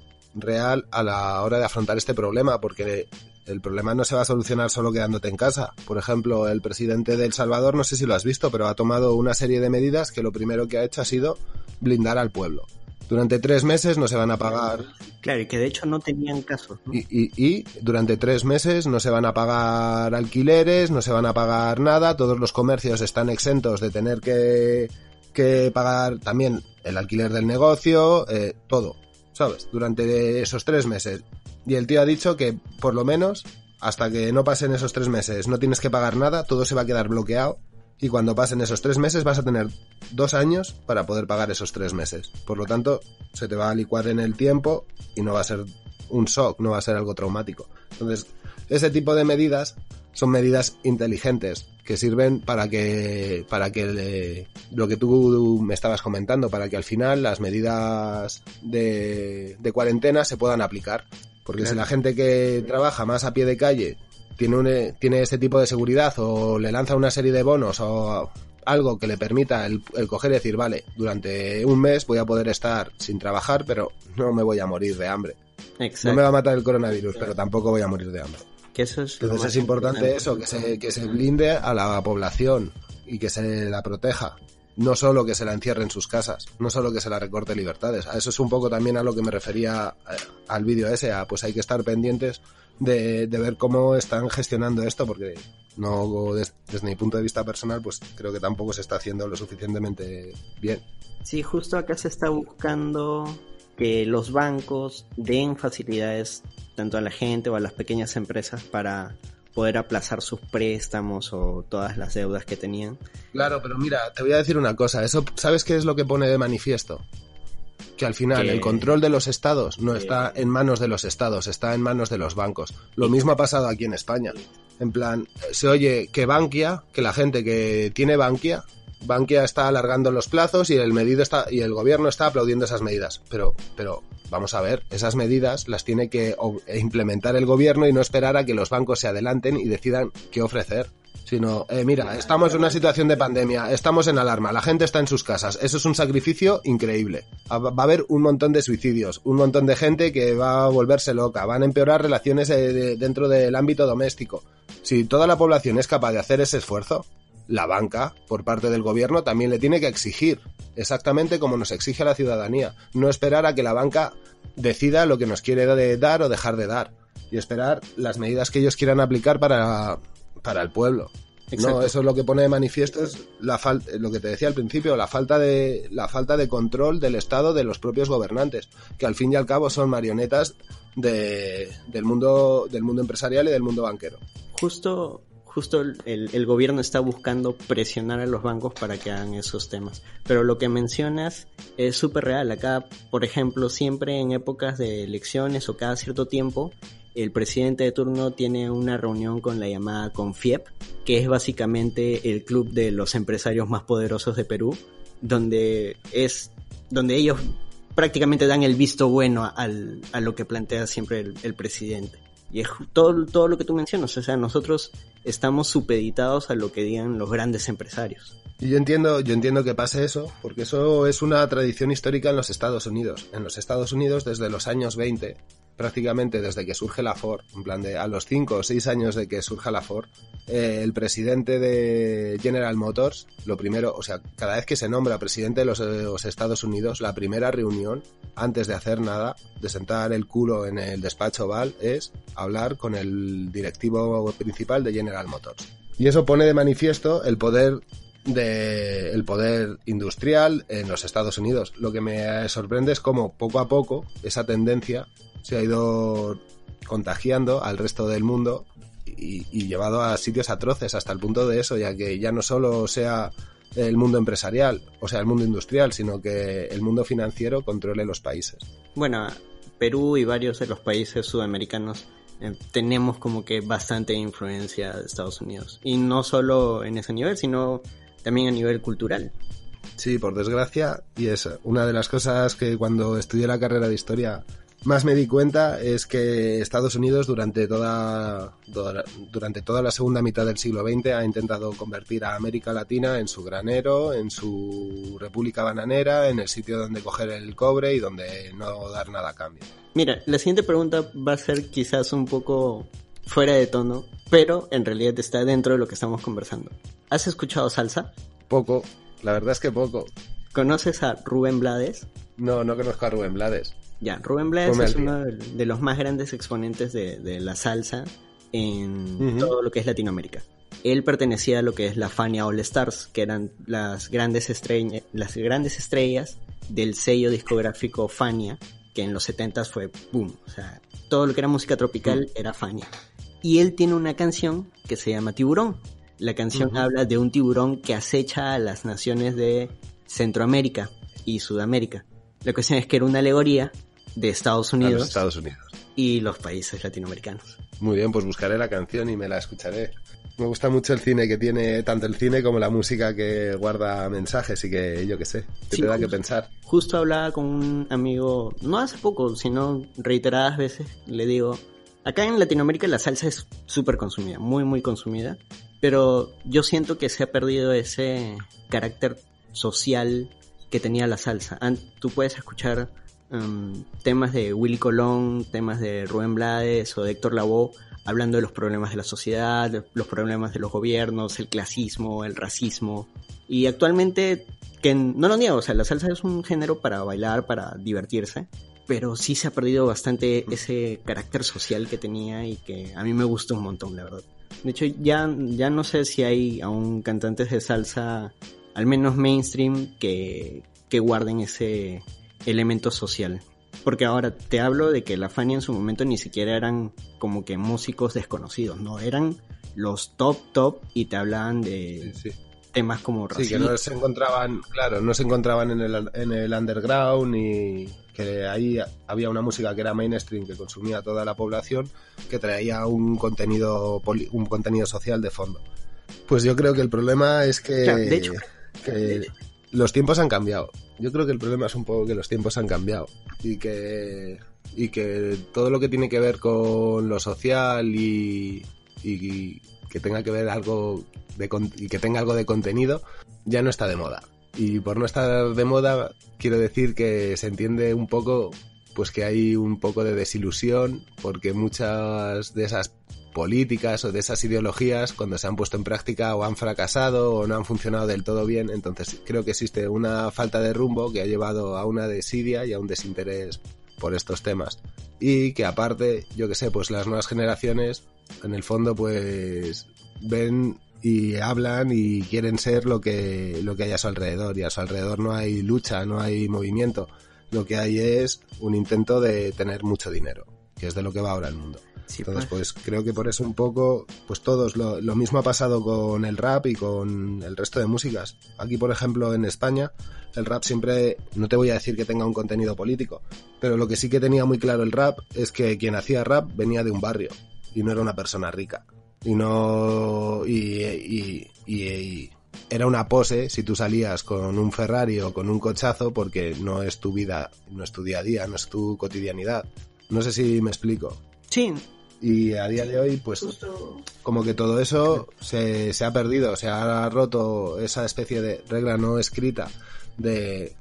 real a la hora de afrontar este problema, porque el problema no se va a solucionar solo quedándote en casa. Por ejemplo, el presidente de El Salvador, no sé si lo has visto, pero ha tomado una serie de medidas que lo primero que ha hecho ha sido blindar al pueblo. Durante tres meses no se van a pagar Claro, y que de hecho no tenían y, y- y durante tres meses no se van a pagar alquileres, no se van a pagar nada, todos los comercios están exentos de tener que, que pagar también el alquiler del negocio, eh, todo, ¿sabes? Durante esos tres meses. Y el tío ha dicho que por lo menos hasta que no pasen esos tres meses no tienes que pagar nada, todo se va a quedar bloqueado. Y cuando pasen esos tres meses vas a tener dos años para poder pagar esos tres meses. Por lo tanto, se te va a licuar en el tiempo y no va a ser un shock, no va a ser algo traumático. Entonces, ese tipo de medidas son medidas inteligentes que sirven para que para que le- lo que tú me estabas comentando, para que al final las medidas de, de cuarentena se puedan aplicar. Porque si la gente que trabaja más a pie de calle tiene, un, eh, tiene este tipo de seguridad o le lanza una serie de bonos o algo que le permita el, el coger y decir, vale, durante un mes voy a poder estar sin trabajar, pero no me voy a morir de hambre. Exacto. No me va a matar el coronavirus, pero tampoco voy a morir de hambre. Que eso es lo Entonces es importante eso, que se, que se blinde a la población y que se la proteja. No solo que se la encierre en sus casas, no solo que se la recorte libertades. A eso es un poco también a lo que me refería eh, al vídeo ese, a pues hay que estar pendientes de, de ver cómo están gestionando esto, porque no des- desde mi punto de vista personal, pues creo que tampoco se está haciendo lo suficientemente bien. Sí, justo acá se está buscando que los bancos den facilidades tanto a la gente o a las pequeñas empresas para poder aplazar sus préstamos o todas las deudas que tenían. Claro, pero mira, te voy a decir una cosa. Eso, ¿sabes qué es lo que pone de manifiesto? Que al final Que- el control de los estados no que- está en manos de los estados, está en manos de los bancos. Lo mismo ha pasado aquí en España. En plan, se oye que Bankia, que la gente que tiene Bankia, Bankia está alargando los plazos y el medido está y el gobierno está aplaudiendo esas medidas. Pero, pero vamos a ver, esas medidas las tiene que implementar el gobierno y no esperar a que los bancos se adelanten y decidan qué ofrecer sino, eh, mira, estamos en una situación de pandemia, estamos en alarma, la gente está en sus casas, eso es un sacrificio increíble. Ah, Va a haber un montón de suicidios, un montón de gente que va a volverse loca, van a empeorar relaciones eh, de- dentro del ámbito doméstico. Si toda la población es capaz de hacer ese esfuerzo, la banca, por parte del gobierno, también le tiene que exigir, exactamente como nos exige a la ciudadanía, no esperar a que la banca decida lo que nos quiere de- dar o dejar de dar, y esperar las medidas que ellos quieran aplicar para, para el pueblo. Exacto. No, eso es lo que pone de manifiesto es la falta, lo que te decía al principio, la falta de la falta de control del Estado de los propios gobernantes, que al fin y al cabo son marionetas de, del mundo del mundo empresarial y del mundo banquero. Justo, justo el, el- gobierno está buscando presionar a los bancos para que hagan esos temas. Pero lo que mencionas es súper real. Acá, por ejemplo, siempre en épocas de elecciones o cada cierto tiempo, el presidente de turno tiene una reunión con la llamada CONFIEP, que es básicamente el club de los empresarios más poderosos de Perú, donde es donde ellos prácticamente dan el visto bueno al, a lo que plantea siempre el presidente. Y es todo, todo lo que tú mencionas, o sea, nosotros estamos supeditados a lo que digan los grandes empresarios. Y yo entiendo, yo entiendo que pase eso, porque eso es una tradición histórica en los Estados Unidos. En los Estados Unidos, desde los años 20, prácticamente desde que surge la Ford, en plan de a los 5 o 6 años de que surja la Ford, eh, el presidente de General Motors, lo primero, o sea, cada vez que se nombra presidente de los, eh, los Estados Unidos, la primera reunión, antes de hacer nada, de sentar el culo en el despacho Oval, es hablar con el directivo principal de General Motors. Y eso pone de manifiesto el poder de el poder industrial en los Estados Unidos. Lo que me sorprende es cómo poco a poco esa tendencia se ha ido contagiando al resto del mundo y, llevado a sitios atroces hasta el punto de eso, ya que ya no solo sea el mundo empresarial, o sea, el mundo industrial, sino que el mundo financiero controle los países. Bueno, Perú y varios de los países sudamericanos eh, tenemos como que bastante influencia de Estados Unidos. Y no solo en ese nivel, sino también a nivel cultural. Sí, por desgracia, y es una de las cosas que cuando estudié la carrera de historia más me di cuenta es que Estados Unidos durante toda, toda- durante toda la segunda mitad del siglo XX ha intentado convertir a América Latina en su granero, en su república bananera, en el sitio donde coger el cobre y donde no dar nada a cambio. Mira, la siguiente pregunta va a ser quizás un poco fuera de tono, pero en realidad está dentro de lo que estamos conversando. ¿Has escuchado salsa? Poco, la verdad es que poco. ¿Conoces a Rubén Blades? No, no conozco a Rubén Blades. Ya, Rubén Blades Ponme es uno de, los más grandes exponentes de, de la salsa en todo lo que es Latinoamérica. Él pertenecía a lo que es la Fania All Stars, que eran las grandes, estrella- las grandes estrellas del sello discográfico Fania, que en los 70 fue boom. O sea, todo lo que era música tropical era Fania. Y él tiene una canción que se llama Tiburón. La canción habla de un tiburón que acecha a las naciones de Centroamérica y Sudamérica. La cuestión es que era una alegoría de Estados A los Unidos Estados Unidos. y los países latinoamericanos. Muy bien, pues buscaré la canción y me la escucharé. Me gusta mucho el cine que tiene, tanto el cine como la música que guarda mensajes y que yo qué sé, que Sí, te da que justo. pensar. Justo hablaba con un amigo, no hace poco, sino reiteradas veces, le digo, acá en Latinoamérica la salsa es súper consumida, muy, muy consumida, pero yo siento que se ha perdido ese carácter social que tenía la salsa. Tú puedes escuchar em, temas de Willy Colón, temas de Rubén Blades o de Héctor Lavoe, hablando de los problemas de la sociedad, de los problemas de los gobiernos, el clasismo, el racismo. Y actualmente, que no lo niego, o sea, la salsa es un género para bailar, para divertirse, pero sí se ha perdido bastante ese carácter social que tenía y que a mí me gusta un montón, la verdad. De hecho, ya, ya no sé si hay aún cantantes de salsa, al menos mainstream, que, que guarden ese elemento social. Porque ahora te hablo de que la Fania en su momento ni siquiera eran como que músicos desconocidos, no, eran los top top y te hablaban de Sí, sí. temas como Sí, que racismo. no se encontraban, claro, no se encontraban en el, en el underground y que ahí había una música que era mainstream que consumía toda la población que traía un contenido poli- un contenido social de fondo. Pues yo creo que el problema es que, Claro, de hecho. que los tiempos han cambiado. Yo creo que el problema es un poco que los tiempos han cambiado y que y que todo lo que tiene que ver con lo social y, y que tenga que ver algo de y que tenga algo de contenido ya no está de moda. Y por no estar de moda, quiero decir que se entiende un poco, pues que hay un poco de desilusión, porque muchas de esas políticas o de esas ideologías, cuando se han puesto en práctica o han fracasado o no han funcionado del todo bien, entonces creo que existe una falta de rumbo que ha llevado a una desidia y a un desinterés por estos temas. Y que aparte, yo que sé, pues las nuevas generaciones, en el fondo, pues ven y hablan y quieren ser lo que, lo que hay a su alrededor. Y a su alrededor no hay lucha, no hay movimiento. Lo que hay es un intento de tener mucho dinero, que es de lo que va ahora el mundo. Sí, Entonces, pues. pues creo que por eso un poco, pues todos, lo, lo mismo ha pasado con el rap y con el resto de músicas. Aquí, por ejemplo, en España, el rap siempre, no te voy a decir que tenga un contenido político, pero lo que sí que tenía muy claro el rap es que quien hacía rap venía de un barrio y no era una persona rica. Y no, y, y, y- y era una pose si tú salías con un Ferrari o con un cochazo porque no es tu vida, no es tu día a día, no es tu cotidianidad. No sé si me explico. Sí, Y a día de hoy, pues como que todo eso se, se ha perdido, se ha roto esa especie de regla no escrita de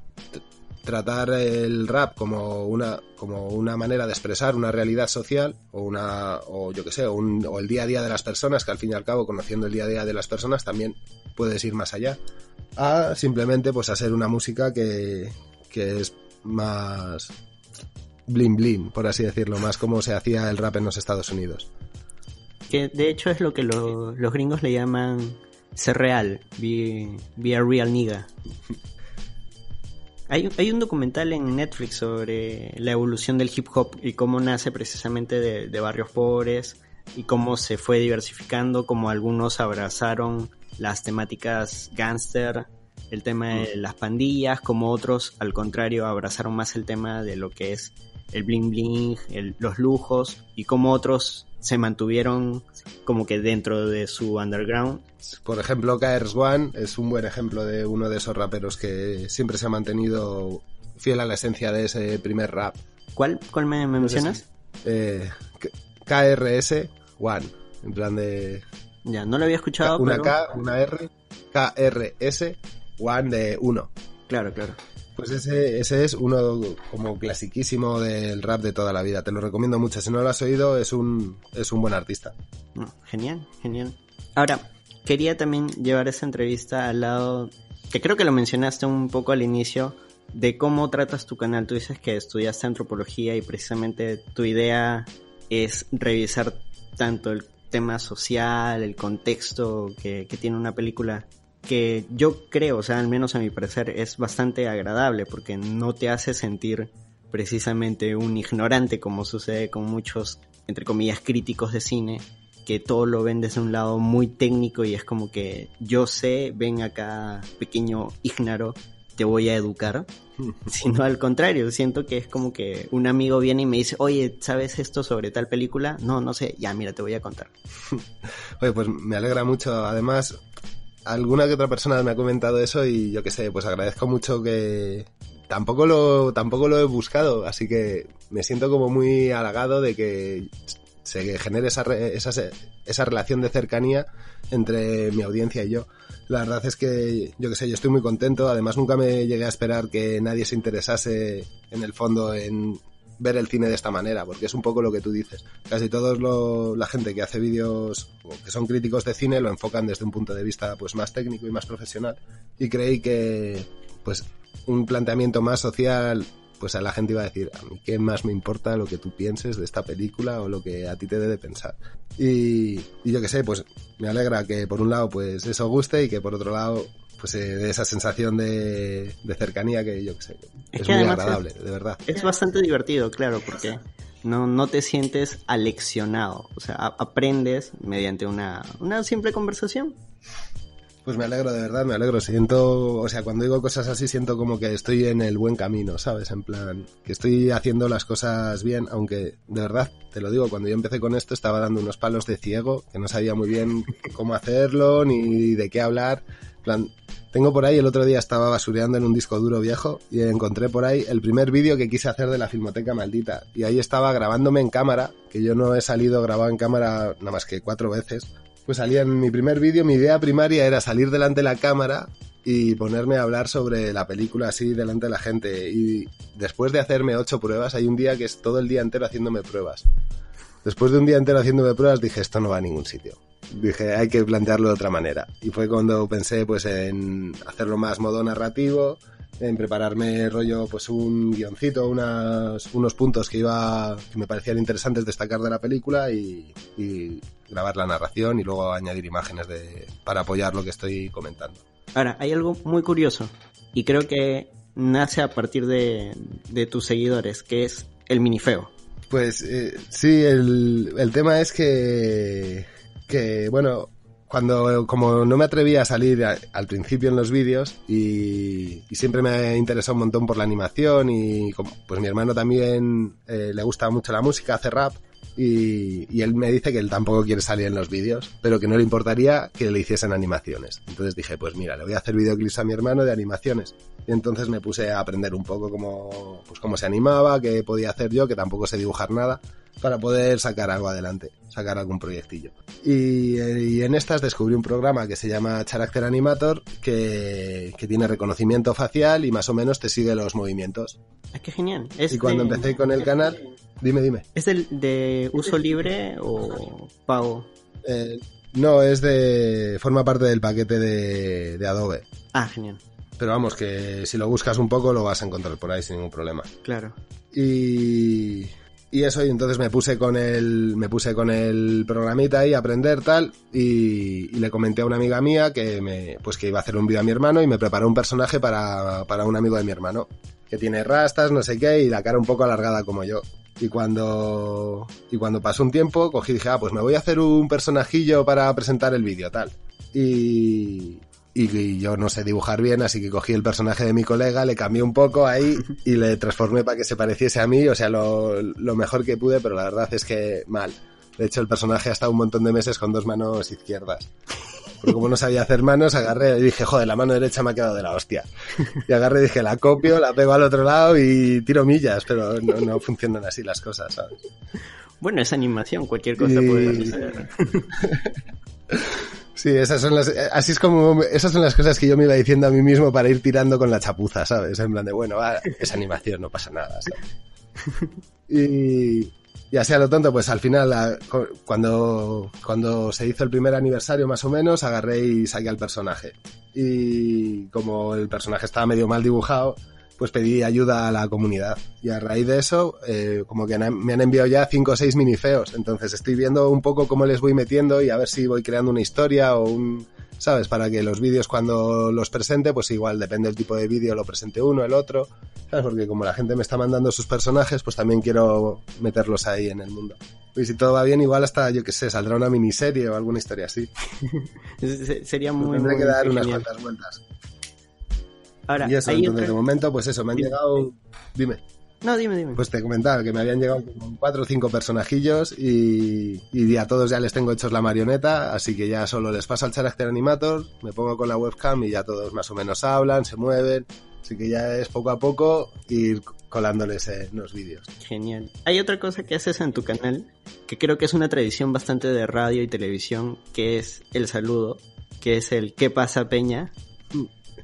tratar el rap como una como una manera de expresar una realidad social o una o yo que sé un- o el día a día de las personas que al fin y al cabo conociendo el día a día de las personas también puedes ir más allá a simplemente pues a ser una música que, que es más blin blin por así decirlo más como se hacía el rap en los Estados Unidos que de hecho es lo que lo- los gringos le llaman ser real, be, be a real nigga. Hay, hay un documental en Netflix sobre la evolución del hip hop y cómo nace precisamente de, de barrios pobres, y cómo se fue diversificando, como algunos abrazaron las temáticas gangster, el tema de las pandillas, como otros al contrario abrazaron más el tema de lo que es el bling bling, el- los lujos y como otros se mantuvieron como que dentro de su underground. Por ejemplo, KRS One es un buen ejemplo de uno de esos raperos que siempre se ha mantenido fiel a la esencia de ese primer rap. ¿Cuál, cuál me, me mencionas? Eh, K- KRS One, en plan de Ya, no lo había escuchado, una pero... K, una R, KRS One de uno. Claro, claro. Pues ese, ese es uno como clasiquísimo del rap de toda la vida. Te lo recomiendo mucho. Si no lo has oído, es un, es un buen artista. Genial, genial. Ahora, quería también llevar esa entrevista al lado, que creo que lo mencionaste un poco al inicio, de cómo tratas tu canal. Tú dices que estudiaste antropología y precisamente tu idea es revisar tanto el tema social, el contexto que tiene una película, que yo creo, o sea, al menos a mi parecer, es bastante agradable porque no te hace sentir precisamente un ignorante como sucede con muchos, entre comillas, críticos de cine, que todo lo ven desde un lado muy técnico y es como que yo sé, ven acá, pequeño ignaro, te voy a educar, sino al contrario, siento que es como que un amigo viene y me dice, oye, ¿sabes esto sobre tal película? No, no sé, ya mira, te voy a contar. Oye, pues me alegra mucho. Además, alguna que otra persona me ha comentado eso y yo qué sé, pues agradezco mucho que tampoco lo, tampoco lo he buscado, así que me siento como muy halagado de que se genere esa, esa, esa relación de cercanía entre mi audiencia y yo. La verdad es que, yo qué sé, yo estoy muy contento. Además, nunca me llegué a esperar que nadie se interesase en el fondo en ver el cine de esta manera, porque es un poco lo que tú dices. Casi todos lo- la gente que hace vídeos o que son críticos de cine lo enfocan desde un punto de vista pues más técnico y más profesional. Y creí que pues un planteamiento más social pues a la gente iba a decir, a mí qué más me importa lo que tú pienses de esta película o lo que a ti te dé de pensar. Y, yo qué sé, pues me alegra que por un lado pues eso guste y que por otro lado pues eh, dé esa sensación de, de cercanía que yo qué sé, Es es, que muy agradable, de verdad. Es bastante divertido, claro, porque no, no te sientes aleccionado, o sea, a- aprendes mediante una, una simple conversación. Pues me alegro, de verdad, me alegro. Siento, o sea, cuando digo cosas así, siento como que estoy en el buen camino, ¿sabes? En plan, que estoy haciendo las cosas bien, aunque, de verdad, te lo digo, cuando yo empecé con esto estaba dando unos palos de ciego, que no sabía muy bien cómo hacerlo, ni de qué hablar. Plan, tengo por ahí, el otro día estaba basureando en un disco duro viejo y encontré por ahí el primer vídeo que quise hacer de la Filmoteca Maldita. Y ahí estaba grabándome en cámara, que yo no he salido grabado en cámara nada más que cuatro veces. Pues salía en mi primer vídeo, mi idea primaria era salir delante de la cámara y ponerme a hablar sobre la película así delante de la gente. Y después de hacerme ocho pruebas, hay un día que es todo el día entero haciéndome pruebas. Después de un día entero haciéndome pruebas, dije, esto no va a ningún sitio. Dije, hay que plantearlo de otra manera. Y fue cuando pensé pues en hacerlo más modo narrativo, en prepararme rollo pues un guioncito, unas, unos puntos que iba que me parecían interesantes destacar de la película y, y grabar la narración y luego añadir imágenes de, para apoyar lo que estoy comentando. Ahora, hay algo muy curioso, y creo que nace a partir de, de tus seguidores, que es el minifeo. Pues eh, sí, el, el tema es que, que, bueno, cuando como no me atrevía a salir al principio en los vídeos y, siempre me interesó un montón por la animación y pues mi hermano también eh, le gusta mucho la música, hace rap y, y él me dice que él tampoco quiere salir en los vídeos, pero que no le importaría que le hiciesen animaciones. Entonces dije, pues mira, le voy a hacer videoclips a mi hermano de animaciones. Y entonces me puse a aprender un poco cómo, pues cómo se animaba, qué podía hacer yo, que tampoco sé dibujar nada, para poder sacar algo adelante, sacar algún proyectillo. Y, eh, y en estas descubrí un programa que se llama Character Animator, que, que tiene reconocimiento facial y más o menos te sigue los movimientos. Ah, qué genial. Es Y cuando de- empecé con el canal, dime, dime. ¿Es del- de uso libre o pago? Eh, no, es de. forma parte del paquete de, de Adobe. Ah, genial. Pero vamos, que si lo buscas un poco lo vas a encontrar por ahí sin ningún problema. Claro. Y, y eso, y entonces me puse con el, me puse con el programita ahí a aprender tal, y, y le comenté a una amiga mía que me, pues que iba a hacer un vídeo a mi hermano y me preparó un personaje para, para un amigo de mi hermano, que tiene rastas, no sé qué, y la cara un poco alargada como yo. Y cuando, y cuando pasó un tiempo, cogí y dije, ah, pues me voy a hacer un personajillo para presentar el vídeo, tal. Y, y, y yo no sé dibujar bien, así que cogí el personaje de mi colega, le cambié un poco ahí y le transformé para que se pareciese a mí, o sea, lo, lo mejor que pude, pero la verdad es que mal. De hecho, el personaje ha estado un montón de meses con dos manos izquierdas. Porque como no sabía hacer manos, agarré y dije, joder, la mano derecha me ha quedado de la hostia. Y agarré y dije, la copio, la pego al otro lado y tiro millas, pero no, no funcionan así las cosas, ¿sabes? Bueno, es animación, cualquier cosa Y- puede suceder. Sí, esas son las, así es como, esas son las cosas que yo me iba diciendo a mí mismo para ir tirando con la chapuza, ¿sabes? En plan de, bueno, va, es animación, no pasa nada. Y, y así a lo tonto, pues al final, cuando, cuando se hizo el primer aniversario más o menos, agarré y saqué al personaje. Y como el personaje estaba medio mal dibujado, pues pedí ayuda a la comunidad. Y a raíz de eso, eh, como que han- me han enviado ya cinco o seis minifeos. Entonces estoy viendo un poco cómo les voy metiendo y a ver si voy creando una historia o un, ¿sabes? Para que los vídeos cuando los presente, pues igual depende del tipo de vídeo, lo presente uno, el otro. ¿Sabes? Porque como la gente me está mandando sus personajes, pues también quiero meterlos ahí en el mundo. Y si todo va bien, igual hasta, yo qué sé, saldrá una miniserie o alguna historia así. Se- Sería muy, Tendré que dar unas cuantas vueltas. Ahora, Y eso, entonces de momento, pues eso, me han Dime. llegado... Dime. No, dime, dime. Pues te comentaba que me habían llegado cuatro o cinco personajillos y, y a todos ya les tengo hechos la marioneta, así que ya solo les paso al Character Animator, me pongo con la webcam y ya todos más o menos hablan, se mueven, así que ya es poco a poco ir colándoles en los vídeos. Genial. Hay otra cosa que haces en tu canal que creo que es una tradición bastante de radio y televisión, que es el saludo, que es el ¿qué pasa Peña?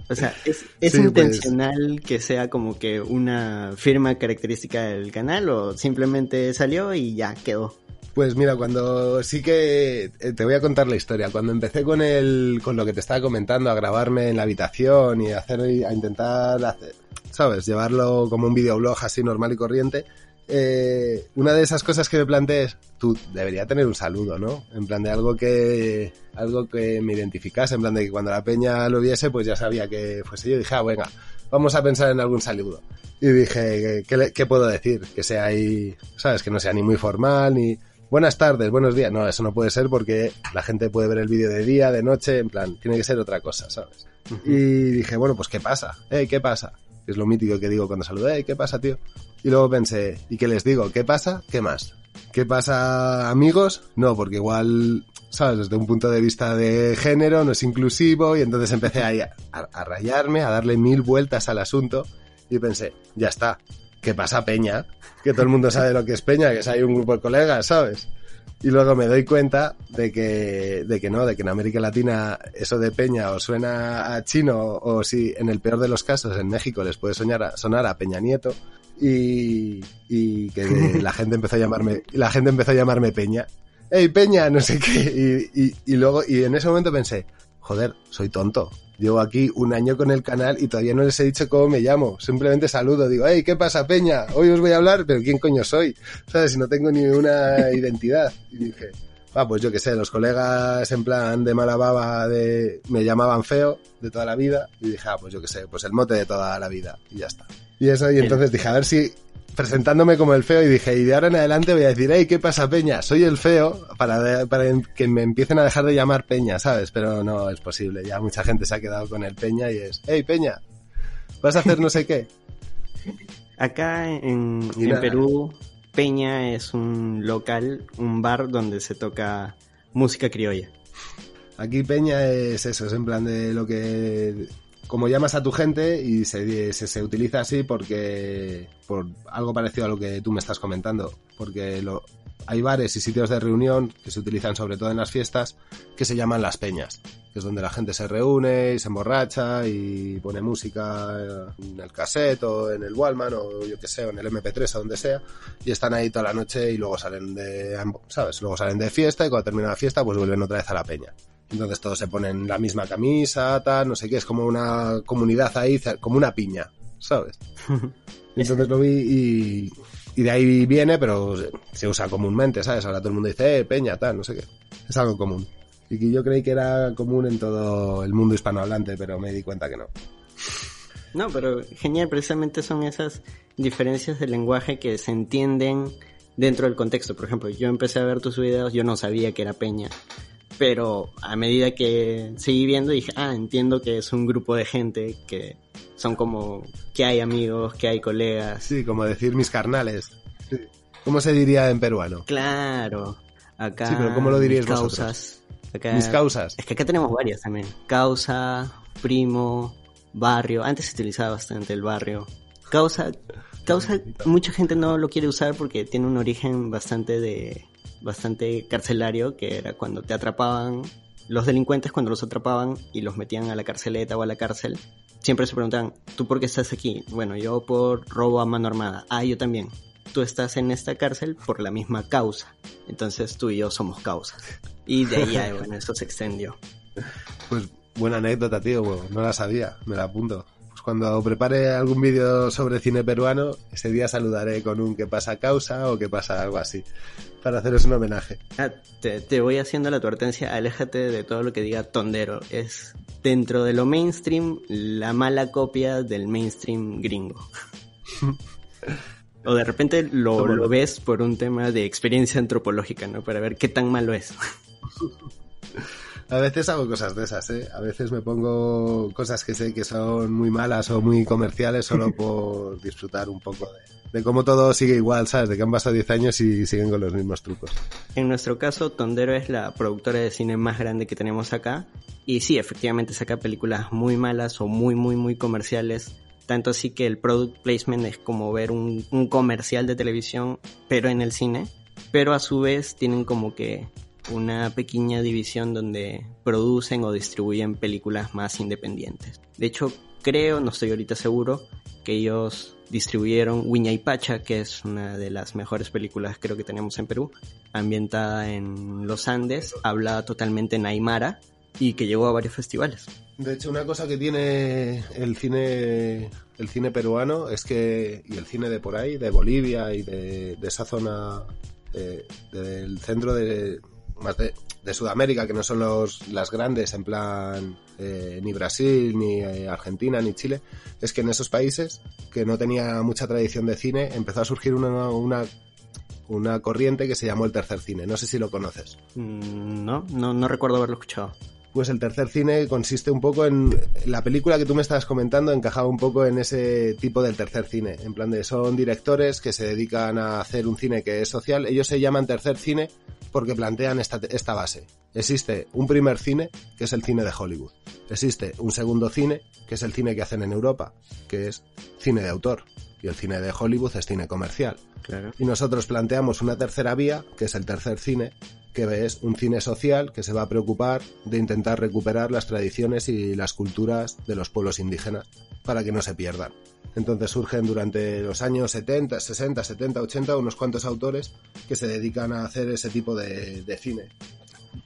O sea, es, es Sí, pues. intencional que sea como que una firma característica del canal o simplemente salió y ya quedó. Pues mira, cuando sí que eh, te voy a contar la historia. Cuando empecé con el, con lo que te estaba comentando, a grabarme en la habitación y a hacer, a intentar hacer, sabes, llevarlo como un videoblog así normal y corriente, eh, una de esas cosas que me planteé es, tú debería tener un saludo, ¿no? En plan de algo que, algo que me identificase, en plan de que cuando la peña lo viese, pues ya sabía que fuese yo. Y dije, ah, venga, vamos a pensar en algún saludo. Y dije, ¿qué, puedo decir? Que sea ahí, ¿sabes? Que no sea ni muy formal, ni buenas tardes, buenos días. No, eso no puede ser porque la gente puede ver el vídeo de día, de noche, en plan, tiene que ser otra cosa, ¿sabes? Y dije, bueno, pues ¿qué pasa? Hey, ¿qué pasa? Es lo mítico que digo cuando saludo, hey, ¿qué pasa, tío? Y luego pensé, ¿y qué les digo? ¿Qué pasa? ¿Qué más? ¿Qué pasa, amigos? No, porque igual, ¿sabes? Desde un punto de vista de género no es inclusivo y entonces empecé ahí a, a- a rayarme, a darle mil vueltas al asunto y pensé, ya está, ¿qué pasa, Peña? Que todo el mundo sabe lo que es Peña, que es ahí un grupo de colegas, ¿sabes? Y luego me doy cuenta de que, de que no, de que en América Latina eso de Peña o suena a chino o si en el peor de los casos en México les puede soñar sonar a Peña Nieto y, y que la gente empezó a llamarme, la gente empezó a llamarme Peña. ¡Ey, Peña! No sé qué. Y, y, y luego, y en ese momento pensé, joder, soy tonto. Llevo aquí un año con el canal y todavía no les he dicho cómo me llamo. Simplemente saludo, digo, hey, ¿qué pasa, Peña? Hoy os voy a hablar, pero ¿quién coño soy? ¿Sabes? Si no tengo ni una identidad. Y dije, ah, pues yo qué sé, los colegas en plan de mala baba de, me llamaban feo de toda la vida. Y dije, ah, pues yo qué sé, pues el mote de toda la vida. Y ya está. Y eso, y entonces dije, a ver si presentándome como el feo y dije, y de ahora en adelante voy a decir, hey, ¿qué pasa, Peña? Soy el feo para, para que me empiecen a dejar de llamar Peña, ¿sabes? Pero no es posible, ya mucha gente se ha quedado con el Peña y es, hey, Peña, ¿vas a hacer no sé qué? Acá en, en. Perú, Peña es un local, un bar donde se toca música criolla. Aquí Peña es eso, es en plan de lo que como llamas a tu gente y se, se, utiliza así porque por algo parecido a lo que tú me estás comentando, porque lo, hay bares y sitios de reunión que se utilizan sobre todo en las fiestas que se llaman las peñas, que es donde la gente se reúne y se emborracha y pone música en el cassette o en el Wallman o yo que sé, o en el MP3 o donde sea y están ahí toda la noche y luego salen de, ¿sabes? Luego salen de fiesta y cuando termina la fiesta pues vuelven otra vez a la peña. Entonces todos se ponen la misma camisa, tal, no sé qué, es como una comunidad ahí, como una piña, ¿sabes? Entonces lo vi y, y de ahí viene, pero se usa comúnmente, ¿sabes? Ahora todo el mundo dice, eh, peña, tal, no sé qué. Es algo común. Y que yo creí que era común en todo el mundo hispanohablante, pero me di cuenta que no. No, pero genial, precisamente son esas diferencias de lenguaje que se entienden dentro del contexto. Por ejemplo, yo empecé a ver tus videos, yo no sabía que era Peña, pero a medida que seguí viendo dije, ah, entiendo que es un grupo de gente que son como que hay amigos, que hay colegas. Sí, como decir mis carnales. Sí. ¿Cómo se diría en peruano? Claro, acá Sí, pero ¿cómo lo diríais mis vosotros? causas. Acá- Mis causas. Es que acá tenemos varias también. Causa, primo, barrio. Antes se utilizaba bastante el barrio. Causa, causa, mucha gente no lo quiere usar porque tiene un origen bastante de, bastante carcelario, que era cuando te atrapaban, los delincuentes cuando los atrapaban y los metían a la carceleta o a la cárcel, siempre se preguntaban, ¿tú por qué estás aquí? Bueno, yo por robo a mano armada. Ah, yo también. Tú estás en esta cárcel por la misma causa. Entonces tú y yo somos causas. Y de ahí, bueno, eso se extendió. Pues buena anécdota, tío. no la sabía. Me la apunto. Cuando prepare algún vídeo sobre cine peruano, ese día saludaré con un que pasa causa o que pasa algo así. Para haceros un homenaje. Ah, te, te voy haciendo la advertencia, aléjate de todo lo que diga tondero. Es dentro de lo mainstream la mala copia del mainstream gringo. o de repente lo lo- ves por un tema de experiencia antropológica, ¿no? Para ver qué tan malo es. A veces hago cosas de esas, ¿eh? A veces me pongo cosas que sé que son muy malas o muy comerciales solo por disfrutar un poco de, de cómo todo sigue igual, ¿sabes? De que han pasado 10 años y siguen con los mismos trucos. En nuestro caso, Tondero es la productora de cine más grande que tenemos acá. Y sí, efectivamente saca películas muy malas o muy, muy, muy comerciales. Tanto así que el product placement es como ver un, un comercial de televisión, pero en el cine. Pero a su vez tienen como que una pequeña división donde producen o distribuyen películas más independientes. De hecho, creo, no estoy ahorita seguro, que ellos distribuyeron Wiña y Pacha, que es una de las mejores películas creo que tenemos en Perú, ambientada en los Andes, hablada totalmente en Aymara y que llegó a varios festivales. De hecho, una cosa que tiene el cine, el cine peruano es que, y el cine de por ahí, de Bolivia y de, esa zona eh, del centro de, más de, de Sudamérica, que no son los, las grandes, en plan eh, ni Brasil, ni eh, Argentina, ni Chile, es que en esos países, que no tenía mucha tradición de cine, empezó a surgir una, una, una corriente que se llamó el tercer cine. No sé si lo conoces. Mm, No, no, no recuerdo haberlo escuchado. Pues el tercer cine consiste un poco en la película que tú me estabas comentando encajaba un poco en ese tipo del tercer cine, en plan de son directores que se dedican a hacer un cine que es social, ellos se llaman tercer cine porque plantean esta, esta base. Existe un primer cine, que es el cine de Hollywood. Existe un segundo cine, que es el cine que hacen en Europa, que es cine de autor. Y el cine de Hollywood es cine comercial. Claro. Y nosotros planteamos una tercera vía, que es el tercer cine, que es un cine social que se va a preocupar de intentar recuperar las tradiciones y las culturas de los pueblos indígenas para que no se pierdan. Entonces surgen durante los años 70, 60, 70, 80 unos cuantos autores que se dedican a hacer ese tipo de, de cine.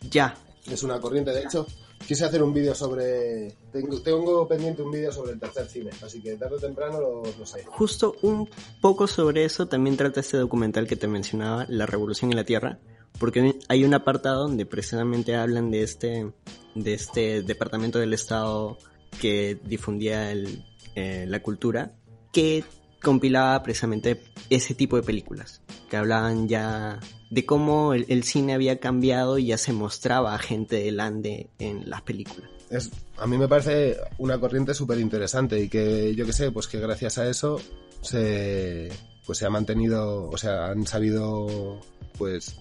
Ya, Es una corriente, de hecho, quise hacer un vídeo sobre... Tengo, tengo pendiente un vídeo sobre el tercer cine, así que tarde o temprano lo, lo sé. Justo un poco sobre eso también trata este documental que te mencionaba, La Revolución en la Tierra, porque hay un apartado donde precisamente hablan de este, de este departamento del Estado que difundía el, eh, la cultura, que compilaba precisamente ese tipo de películas, que hablaban ya de cómo el, cine había cambiado y ya se mostraba a gente del Ande en las películas. es, a mí me parece una corriente súper interesante y que yo que sé, pues que gracias a eso se, pues se ha mantenido, o sea, han sabido, pues,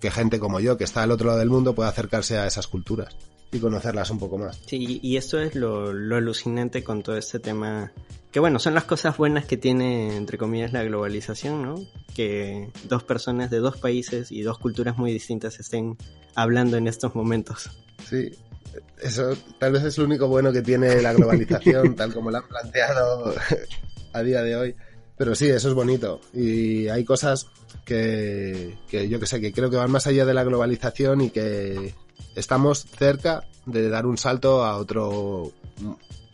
que gente como yo, que está al otro lado del mundo, pueda acercarse a esas culturas y conocerlas un poco más. Sí, y esto es lo, lo alucinante con todo este tema. Que bueno, son las cosas buenas que tiene, entre comillas, la globalización, ¿no? Que dos personas de dos países y dos culturas muy distintas estén hablando en estos momentos. Sí, eso tal vez es lo único bueno que tiene la globalización, tal como la han planteado a día de hoy. Pero sí, eso es bonito. Y hay cosas que, que yo que sé, que creo que van más allá de la globalización y que estamos cerca de dar un salto a otro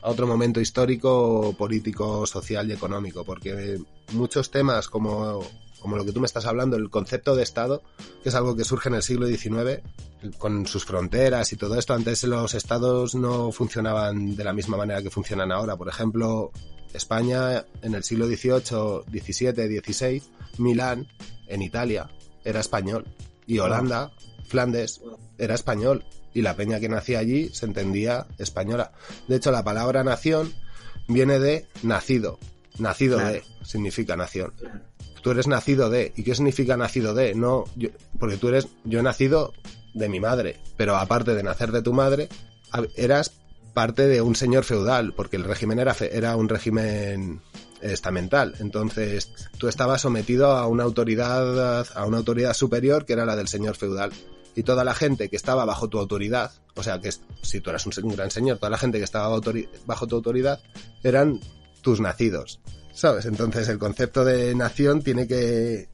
a otro momento histórico, político, social y económico, porque muchos temas como, como lo que tú me estás hablando, el concepto de Estado, que es algo que surge en el siglo XIX, con sus fronteras y todo esto. Antes los estados no funcionaban de la misma manera que funcionan ahora. Por ejemplo, España en el siglo XVIII, XVII, XVI, Milán, en Italia, era español. Y Holanda, Flandes, era español. Y la peña que nacía allí se entendía española. De hecho, la palabra nación viene de nacido. Nacido Claro. de significa nación. Tú eres nacido de. ¿Y qué significa nacido de? No, yo- porque tú eres. Yo he nacido de mi madre. Pero aparte de nacer de tu madre, eras parte de un señor feudal, porque el régimen era, fe- era un régimen estamental. Entonces, tú estabas sometido a una autoridad, a una autoridad superior que era la del señor feudal. Y toda la gente que estaba bajo tu autoridad, o sea que si tú eras un, gran señor, toda la gente que estaba bajo tu autoridad eran tus nacidos. ¿Sabes? Entonces el concepto de nación tiene que,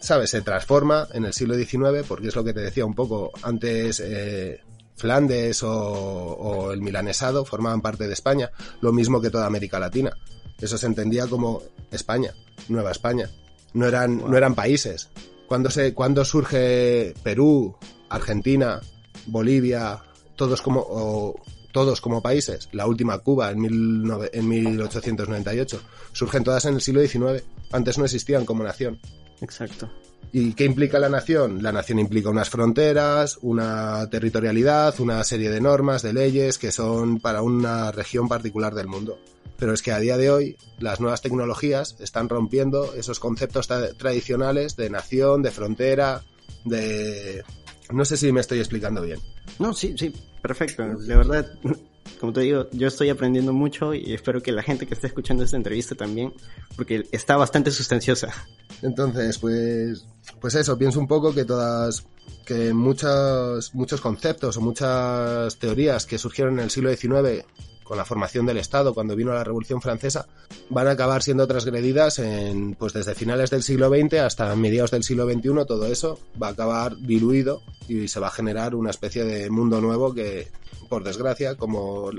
¿sabes? Se transforma en el siglo XIX porque es lo que te decía un poco antes. eh, Flandes o, o el milanesado formaban parte de España, lo mismo que toda América Latina. Eso se entendía como España, Nueva España. No eran, no eran países. Cuando se, cuando surge Perú, Argentina, Bolivia, todos como, o todos como países, la última Cuba en, 19 en 1898, surgen todas en el siglo XIX. Antes no existían como nación. Exacto. ¿Y qué implica la nación? La nación implica unas fronteras, una territorialidad, una serie de normas, de leyes que son para una región particular del mundo. Pero es que a día de hoy las nuevas tecnologías están rompiendo esos conceptos tra- tradicionales de nación, de frontera, de... No sé si me estoy explicando bien. No, sí, sí, perfecto. De verdad, como te digo, yo estoy aprendiendo mucho y espero que la gente que esté escuchando esta entrevista también, porque está bastante sustanciosa. Entonces, pues, pues eso, pienso un poco que todas, que muchos, muchos conceptos o muchas teorías que surgieron en el siglo XIX con la formación del Estado cuando vino la Revolución Francesa van a acabar siendo transgredidas pues desde finales del siglo XX hasta mediados del siglo XXI, todo eso va a acabar diluido y se va a generar una especie de mundo nuevo que, por desgracia, como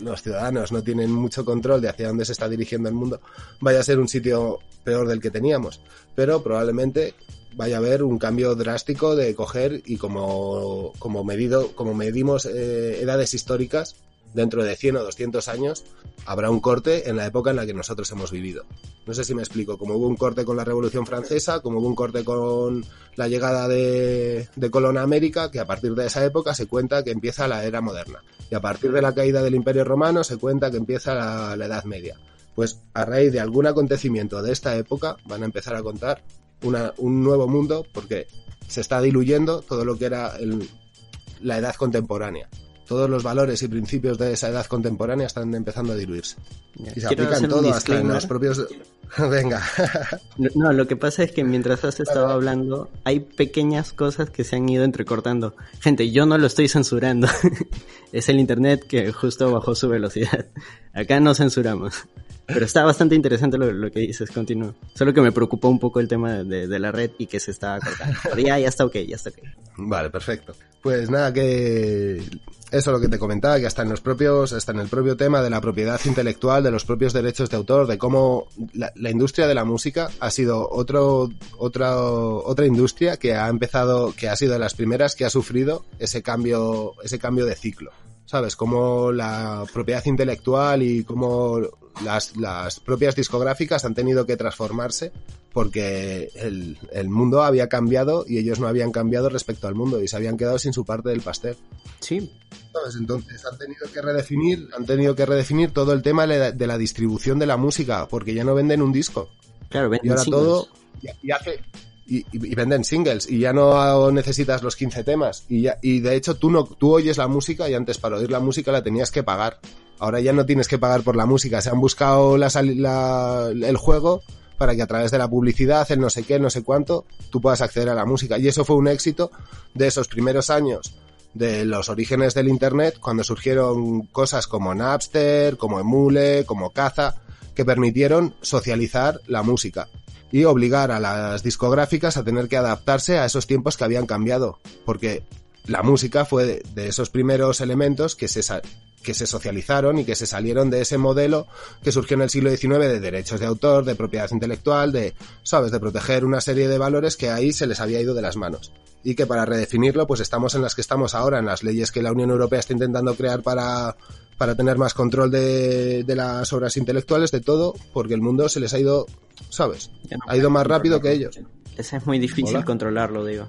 los ciudadanos no tienen mucho control de hacia dónde se está dirigiendo el mundo, vaya a ser un sitio peor del que teníamos. Pero probablemente vaya a haber un cambio drástico de coger y como, como medido, como medimos eh, edades históricas, dentro de 100 o 200 años habrá un corte en la época en la que nosotros hemos vivido. No sé si me explico, como hubo un corte con la Revolución Francesa, como hubo un corte con la llegada de, de Colón a América, que a partir de esa época se cuenta que empieza la era moderna. Y a partir de la caída del Imperio Romano se cuenta que empieza la, Edad Media. Pues a raíz de algún acontecimiento de esta época van a empezar a contar un nuevo mundo porque se está diluyendo todo lo que era la edad contemporánea. Todos los valores y principios de esa edad contemporánea están empezando a diluirse. Ya, Y se quiero aplican todo hasta en los propios... Venga. No, No, lo que pasa es que mientras has estado hablando, hay pequeñas cosas que se han ido entrecortando. Gente, yo no lo estoy censurando. es el internet que justo bajó su velocidad. Acá no censuramos. Pero está bastante interesante lo, que dices, continúo. Solo que me preocupó un poco el tema de, la red y que se estaba cortando. Pero ya, está ok, ya está ok. Vale, perfecto. Pues nada, que eso lo que te comentaba, que hasta en los propios, hasta en el propio tema de la propiedad intelectual, de los propios derechos de autor, de cómo la, la industria de la música ha sido otro, otra, otra industria que ha empezado, que ha sido de las primeras que ha sufrido ese cambio, ese cambio de ciclo. ¿Sabes? Como la propiedad intelectual y cómo las, las propias discográficas han tenido que transformarse porque el, el mundo había cambiado y ellos no habían cambiado respecto al mundo y se habían quedado sin su parte del pastel. Sí, ¿Sabes? Entonces han tenido que redefinir, han tenido que redefinir todo el tema de la, distribución de la música, porque ya no venden un disco. claro, Y venden ahora singles. todo y, y hace y, y- venden singles y ya no necesitas los 15 temas y ya y de hecho tú no tú oyes la música y antes para oír la música la tenías que pagar. Ahora ya no tienes que pagar por la música, se han buscado la, la- el juego para que a través de la publicidad, el no sé qué, no sé cuánto, tú puedas acceder a la música. Y eso fue un éxito de esos primeros años de los orígenes del Internet, cuando surgieron cosas como Napster, como Emule, como Caza, que permitieron socializar la música y obligar a las discográficas a tener que adaptarse a esos tiempos que habían cambiado, porque la música fue de, esos primeros elementos que se, que se socializaron y que se salieron de ese modelo que surgió en el siglo XIX de derechos de autor, de propiedad intelectual, de, sabes, de proteger una serie de valores que ahí se les había ido de las manos. Y que para redefinirlo, pues estamos en las que estamos ahora, en las leyes que la Unión Europea está intentando crear para, para tener más control de, de las obras intelectuales, de todo, porque el mundo se les ha ido, sabes, no ha ido más rápido que ellos. Ese es muy difícil Hola. controlarlo, digo.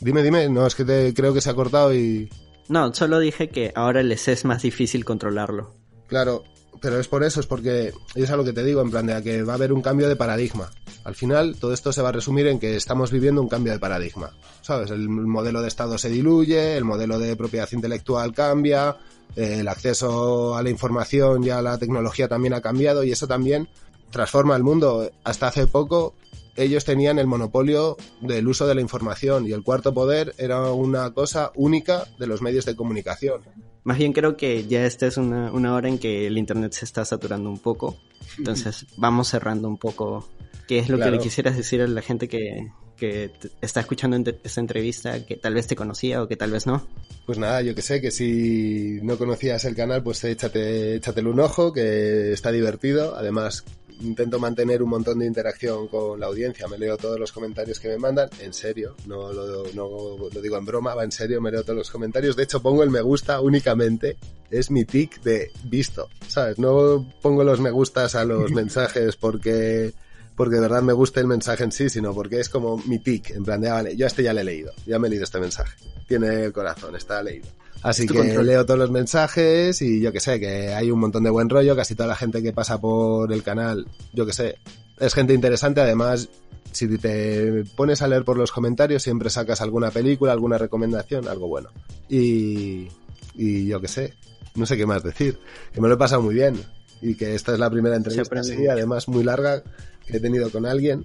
Dime, dime, no, es que te, creo que se ha cortado y, No, solo dije que ahora les es más difícil controlarlo. Claro, pero es por eso, es porque es a lo que te digo, en plan de que va a haber un cambio de paradigma. Al final, todo esto se va a resumir en que estamos viviendo un cambio de paradigma. ¿Sabes? El modelo de Estado se diluye, el modelo de propiedad intelectual cambia, eh, el acceso a la información y a la tecnología también ha cambiado y eso también transforma el mundo. Hasta hace poco ellos tenían el monopolio del uso de la información y el cuarto poder era una cosa única de los medios de comunicación. Más bien creo que ya esta es una, una hora en que el internet se está saturando un poco. Entonces vamos cerrando un poco. ¿Qué es lo Claro. que le quisieras decir a la gente que, que está escuchando esta entrevista, que tal vez te conocía o que tal vez no? Pues nada, yo que sé, que si no conocías el canal, pues échate, échatele un ojo, que está divertido. Además, intento mantener un montón de interacción con la audiencia. Me leo todos los comentarios que me mandan, en serio, no lo, no lo digo en broma, va en serio, me leo todos los comentarios. De hecho, pongo el me gusta únicamente, es mi tic de visto, ¿sabes? No pongo los me gustas a los mensajes porque porque de verdad me gusta el mensaje en sí, sino porque es como mi tic, en plan de, ah, vale, yo a este ya le he leído, ya me he leído este mensaje, tiene el corazón, está leído. Así que control. leo todos los mensajes y yo que sé, que hay un montón de buen rollo, casi toda la gente que pasa por el canal, yo que sé, es gente interesante, además, si te pones a leer por los comentarios, siempre sacas alguna película, alguna recomendación, algo bueno. Y, y yo que sé, no sé qué más decir, que me lo he pasado muy bien y que esta es la primera entrevista así, además muy larga que he tenido con alguien.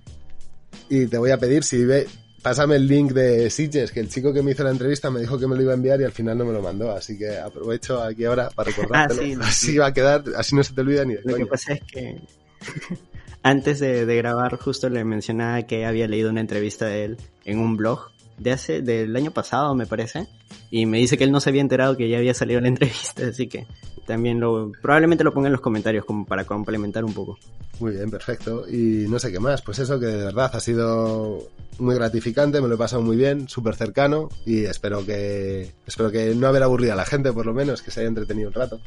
Y te voy a pedir si ve pásame el link de Sitges que el chico que me hizo la entrevista me dijo que me lo iba a enviar y al final no me lo mandó así que aprovecho aquí ahora para recordártelo. Ah, sí, así va a quedar así no se te olvida ni de Lo que pasa es que antes de, de grabar justo le mencionaba que había leído una entrevista de él en un blog de hace del año pasado me parece y me dice que él no se había enterado que ya había salido la entrevista así que también lo probablemente lo ponga en los comentarios como para complementar un poco Muy bien, perfecto. Y no sé qué más. Pues eso que de verdad ha sido muy gratificante, me lo he pasado muy bien, súper cercano y espero que espero que no haber aburrido a la gente, por lo menos, que se haya entretenido un rato.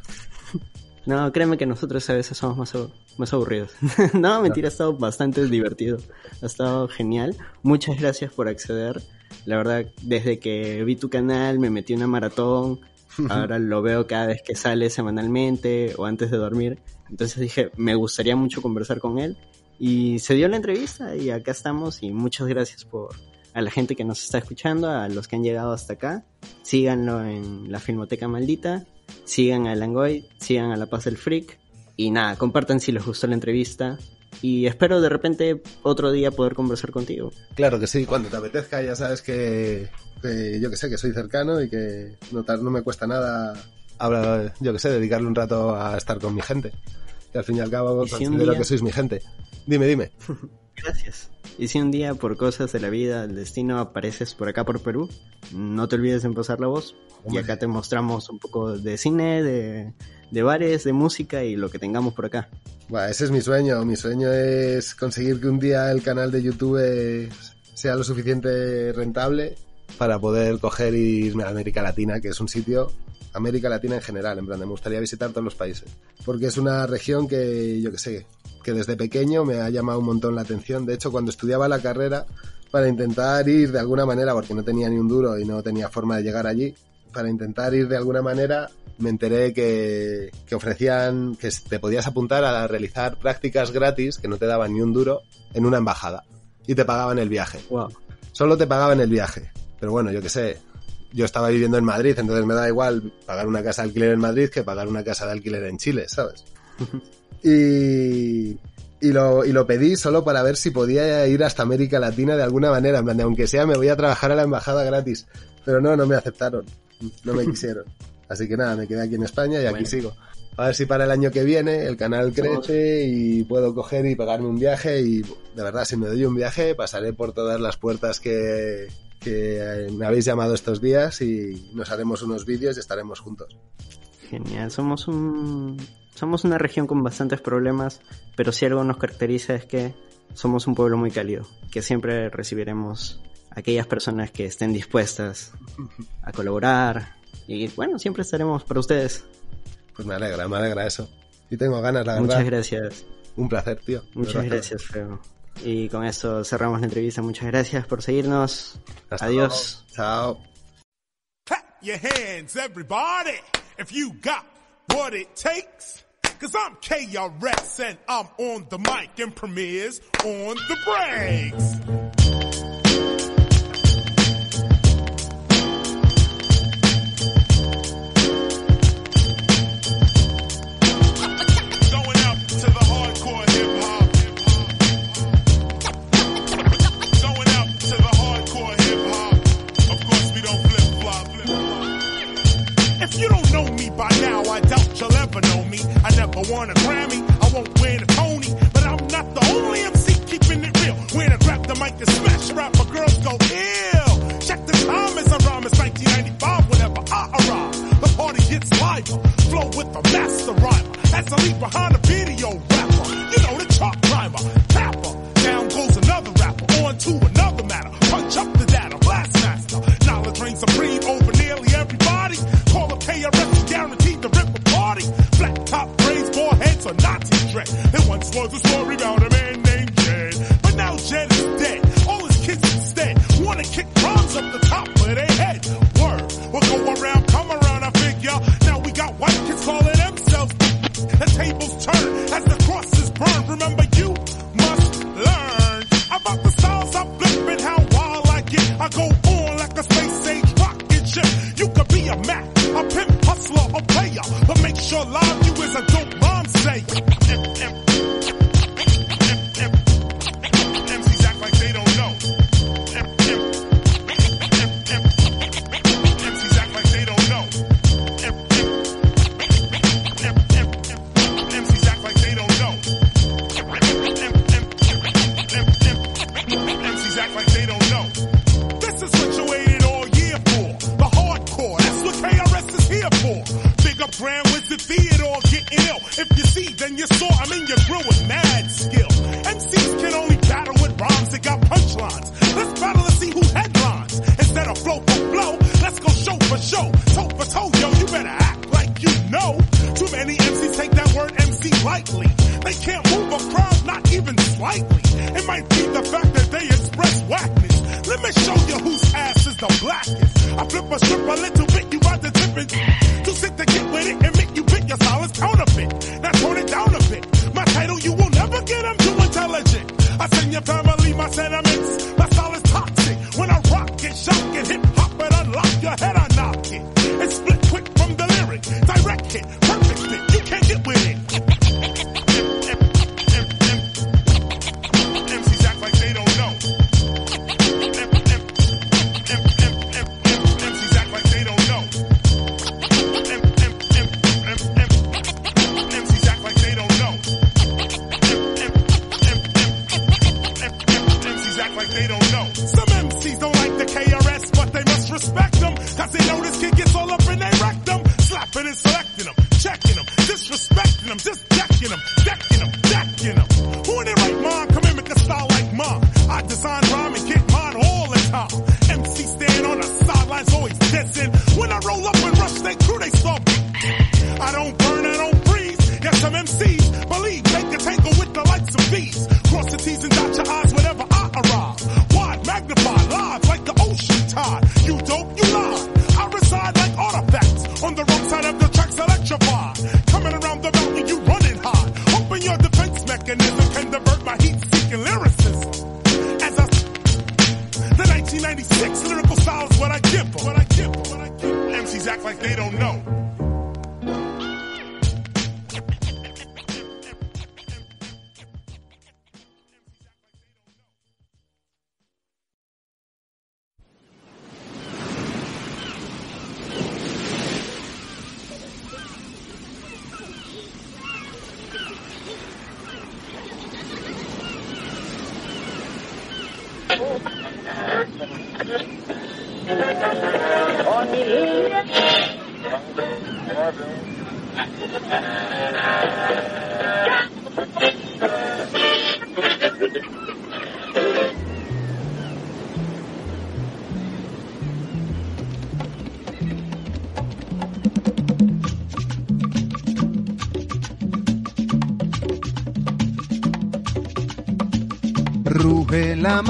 no créeme que nosotros a veces somos más, más aburridos no mentira ha estado bastante divertido ha estado genial muchas gracias por acceder la verdad desde que vi tu canal me metí una maratón Ahora lo veo cada vez que sale semanalmente o antes de dormir. Entonces dije, me gustaría mucho conversar con él. Y se dio la entrevista y acá estamos. Y muchas gracias por a la gente que nos está escuchando, a los que han llegado hasta acá. Síganlo en la Filmoteca Maldita. Sigan a Langoy, sigan a La Paz del Freak. Y nada, compartan si les gustó la entrevista. Y espero de repente otro día poder conversar contigo. Claro que sí, cuando te apetezca ya sabes que, que yo que sé, que soy cercano y que no, no me cuesta nada, hablar, yo que sé, dedicarle un rato a estar con mi gente. Que al fin y al cabo ¿Y si considero día- que sois mi gente. Dime, dime. Gracias. Y si un día por cosas de la vida, el destino apareces por acá por Perú, no te olvides de pasar la voz. Y acá te mostramos un poco de cine, de, de bares, de música y lo que tengamos por acá. Buah, ese es mi sueño. Mi sueño es conseguir que un día el canal de YouTube eh, sea lo suficiente rentable para poder coger y irme a América Latina, que es un sitio, América Latina en general, en plan, me gustaría visitar todos los países. Porque es una región que, yo que sé, que desde pequeño me ha llamado un montón la atención. De hecho, cuando estudiaba la carrera, para intentar ir de alguna manera, porque no tenía ni un duro y no tenía forma de llegar allí, para intentar ir de alguna manera, me enteré que, que ofrecían, que te podías apuntar a realizar prácticas gratis, que no te daban ni un duro, en una embajada. Y te pagaban el viaje. Wow. Solo te pagaban el viaje. Pero bueno, yo qué sé. Yo estaba viviendo en Madrid, entonces me da igual pagar una casa de alquiler en Madrid que pagar una casa de alquiler en Chile, ¿sabes? Y, y, lo, y lo pedí solo para ver si podía ir hasta América Latina de alguna manera. En plan, de, aunque sea, me voy a trabajar a la embajada gratis. Pero no, no me aceptaron no me quisieron. Así que nada, me quedé aquí en España y aquí sigo. A ver si para el año que viene el canal crece y puedo coger y pagarme un viaje y de verdad si me doy un viaje pasaré por todas las puertas que, que eh, me habéis llamado estos días y nos haremos unos vídeos y estaremos juntos. Genial, somos un somos una región con bastantes problemas, pero si algo nos caracteriza es que somos un pueblo muy cálido, que siempre recibiremos aquellas personas que estén dispuestas a colaborar. Y bueno, siempre estaremos para ustedes. Pues me alegra, me alegra eso. Y tengo ganas, la Muchas gracias. Un placer, tío. Muchas gracias, Feo. Y con eso cerramos la entrevista. Muchas gracias por seguirnos. Adiós. Chao. Clap your hands, everybody, if you got what it takes. Cause I'm KRS and I'm on the mic and premieres on the breaks.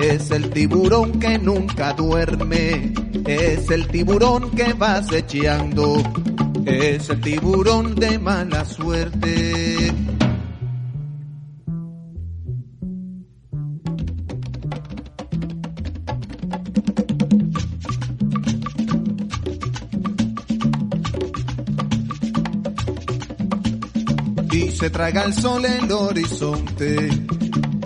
es el tiburón que nunca duerme, es el tiburón que va acechando, es el tiburón de mala suerte. y se traga el sol el horizonte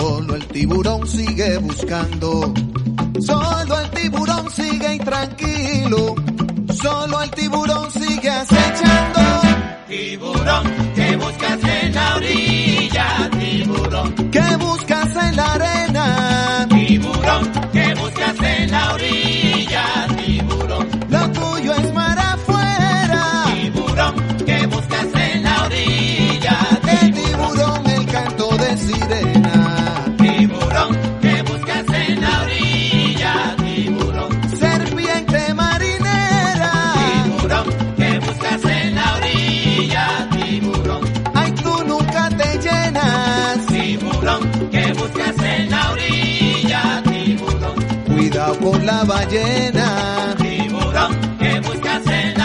solo el tiburón sigue buscando, solo el tiburón sigue intranquilo, solo el tiburón sigue acechando. Tiburón, que buscas en la orilla? Tiburón, que buscas en la arena? La ballena. Tiburón, que buscas en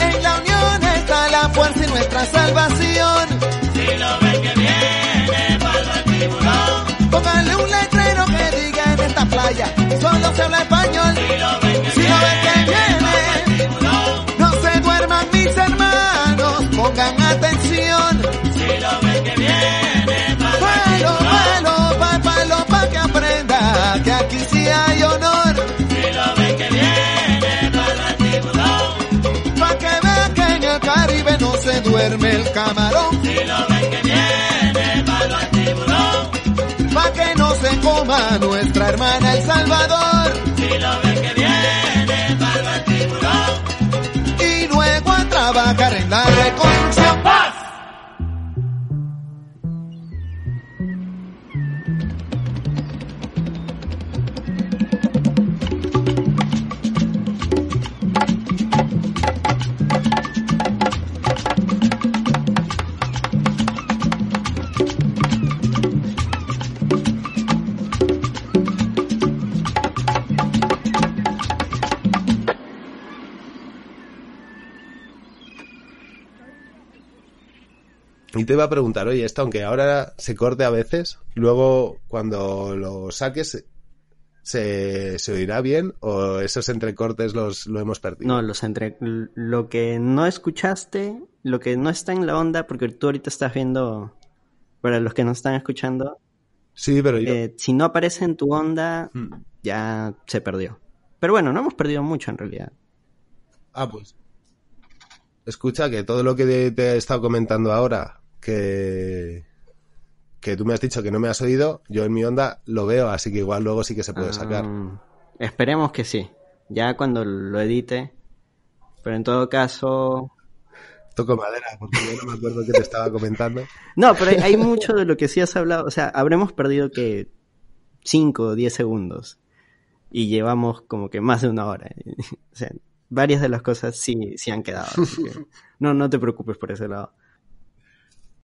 En la unión está la fuerza y nuestra salvación. Si lo ven que viene, palo al tiburón. Póngale un letrero que diga en esta playa, solo se habla español. Si lo se duerme el camarón. Si lo ven que viene, palo al tiburón. Pa' que no se coma nuestra hermana El Salvador. Si lo ven que viene, palo al tiburón. Y luego a trabajar en la reconstrucción. Iba a preguntar, oye, esto aunque ahora se corte a veces, luego cuando lo saques, ¿se, se oirá bien o esos entrecortes los lo hemos perdido? No, los entre... Lo que no escuchaste, lo que no está en la onda, porque tú ahorita estás viendo, para los que no están escuchando, Sí, pero yo... eh, si no aparece en tu onda, Hmm. ya se perdió. Pero bueno, no hemos perdido mucho en realidad. Ah, pues. Escucha que todo lo que te he estado comentando ahora, que, que tú me has dicho que no me has oído, yo en mi onda lo veo, así que igual luego sí que se puede sacar. Ah, esperemos que sí. Ya cuando lo edite. Pero en todo caso. Toco madera, porque yo no me acuerdo que te estaba comentando. No, pero hay, hay mucho de lo que sí has hablado. O sea, habremos perdido que 5 o 10 segundos. Y llevamos como que más de una hora. O sea, varias de las cosas sí, sí han quedado. no, no te preocupes por ese lado.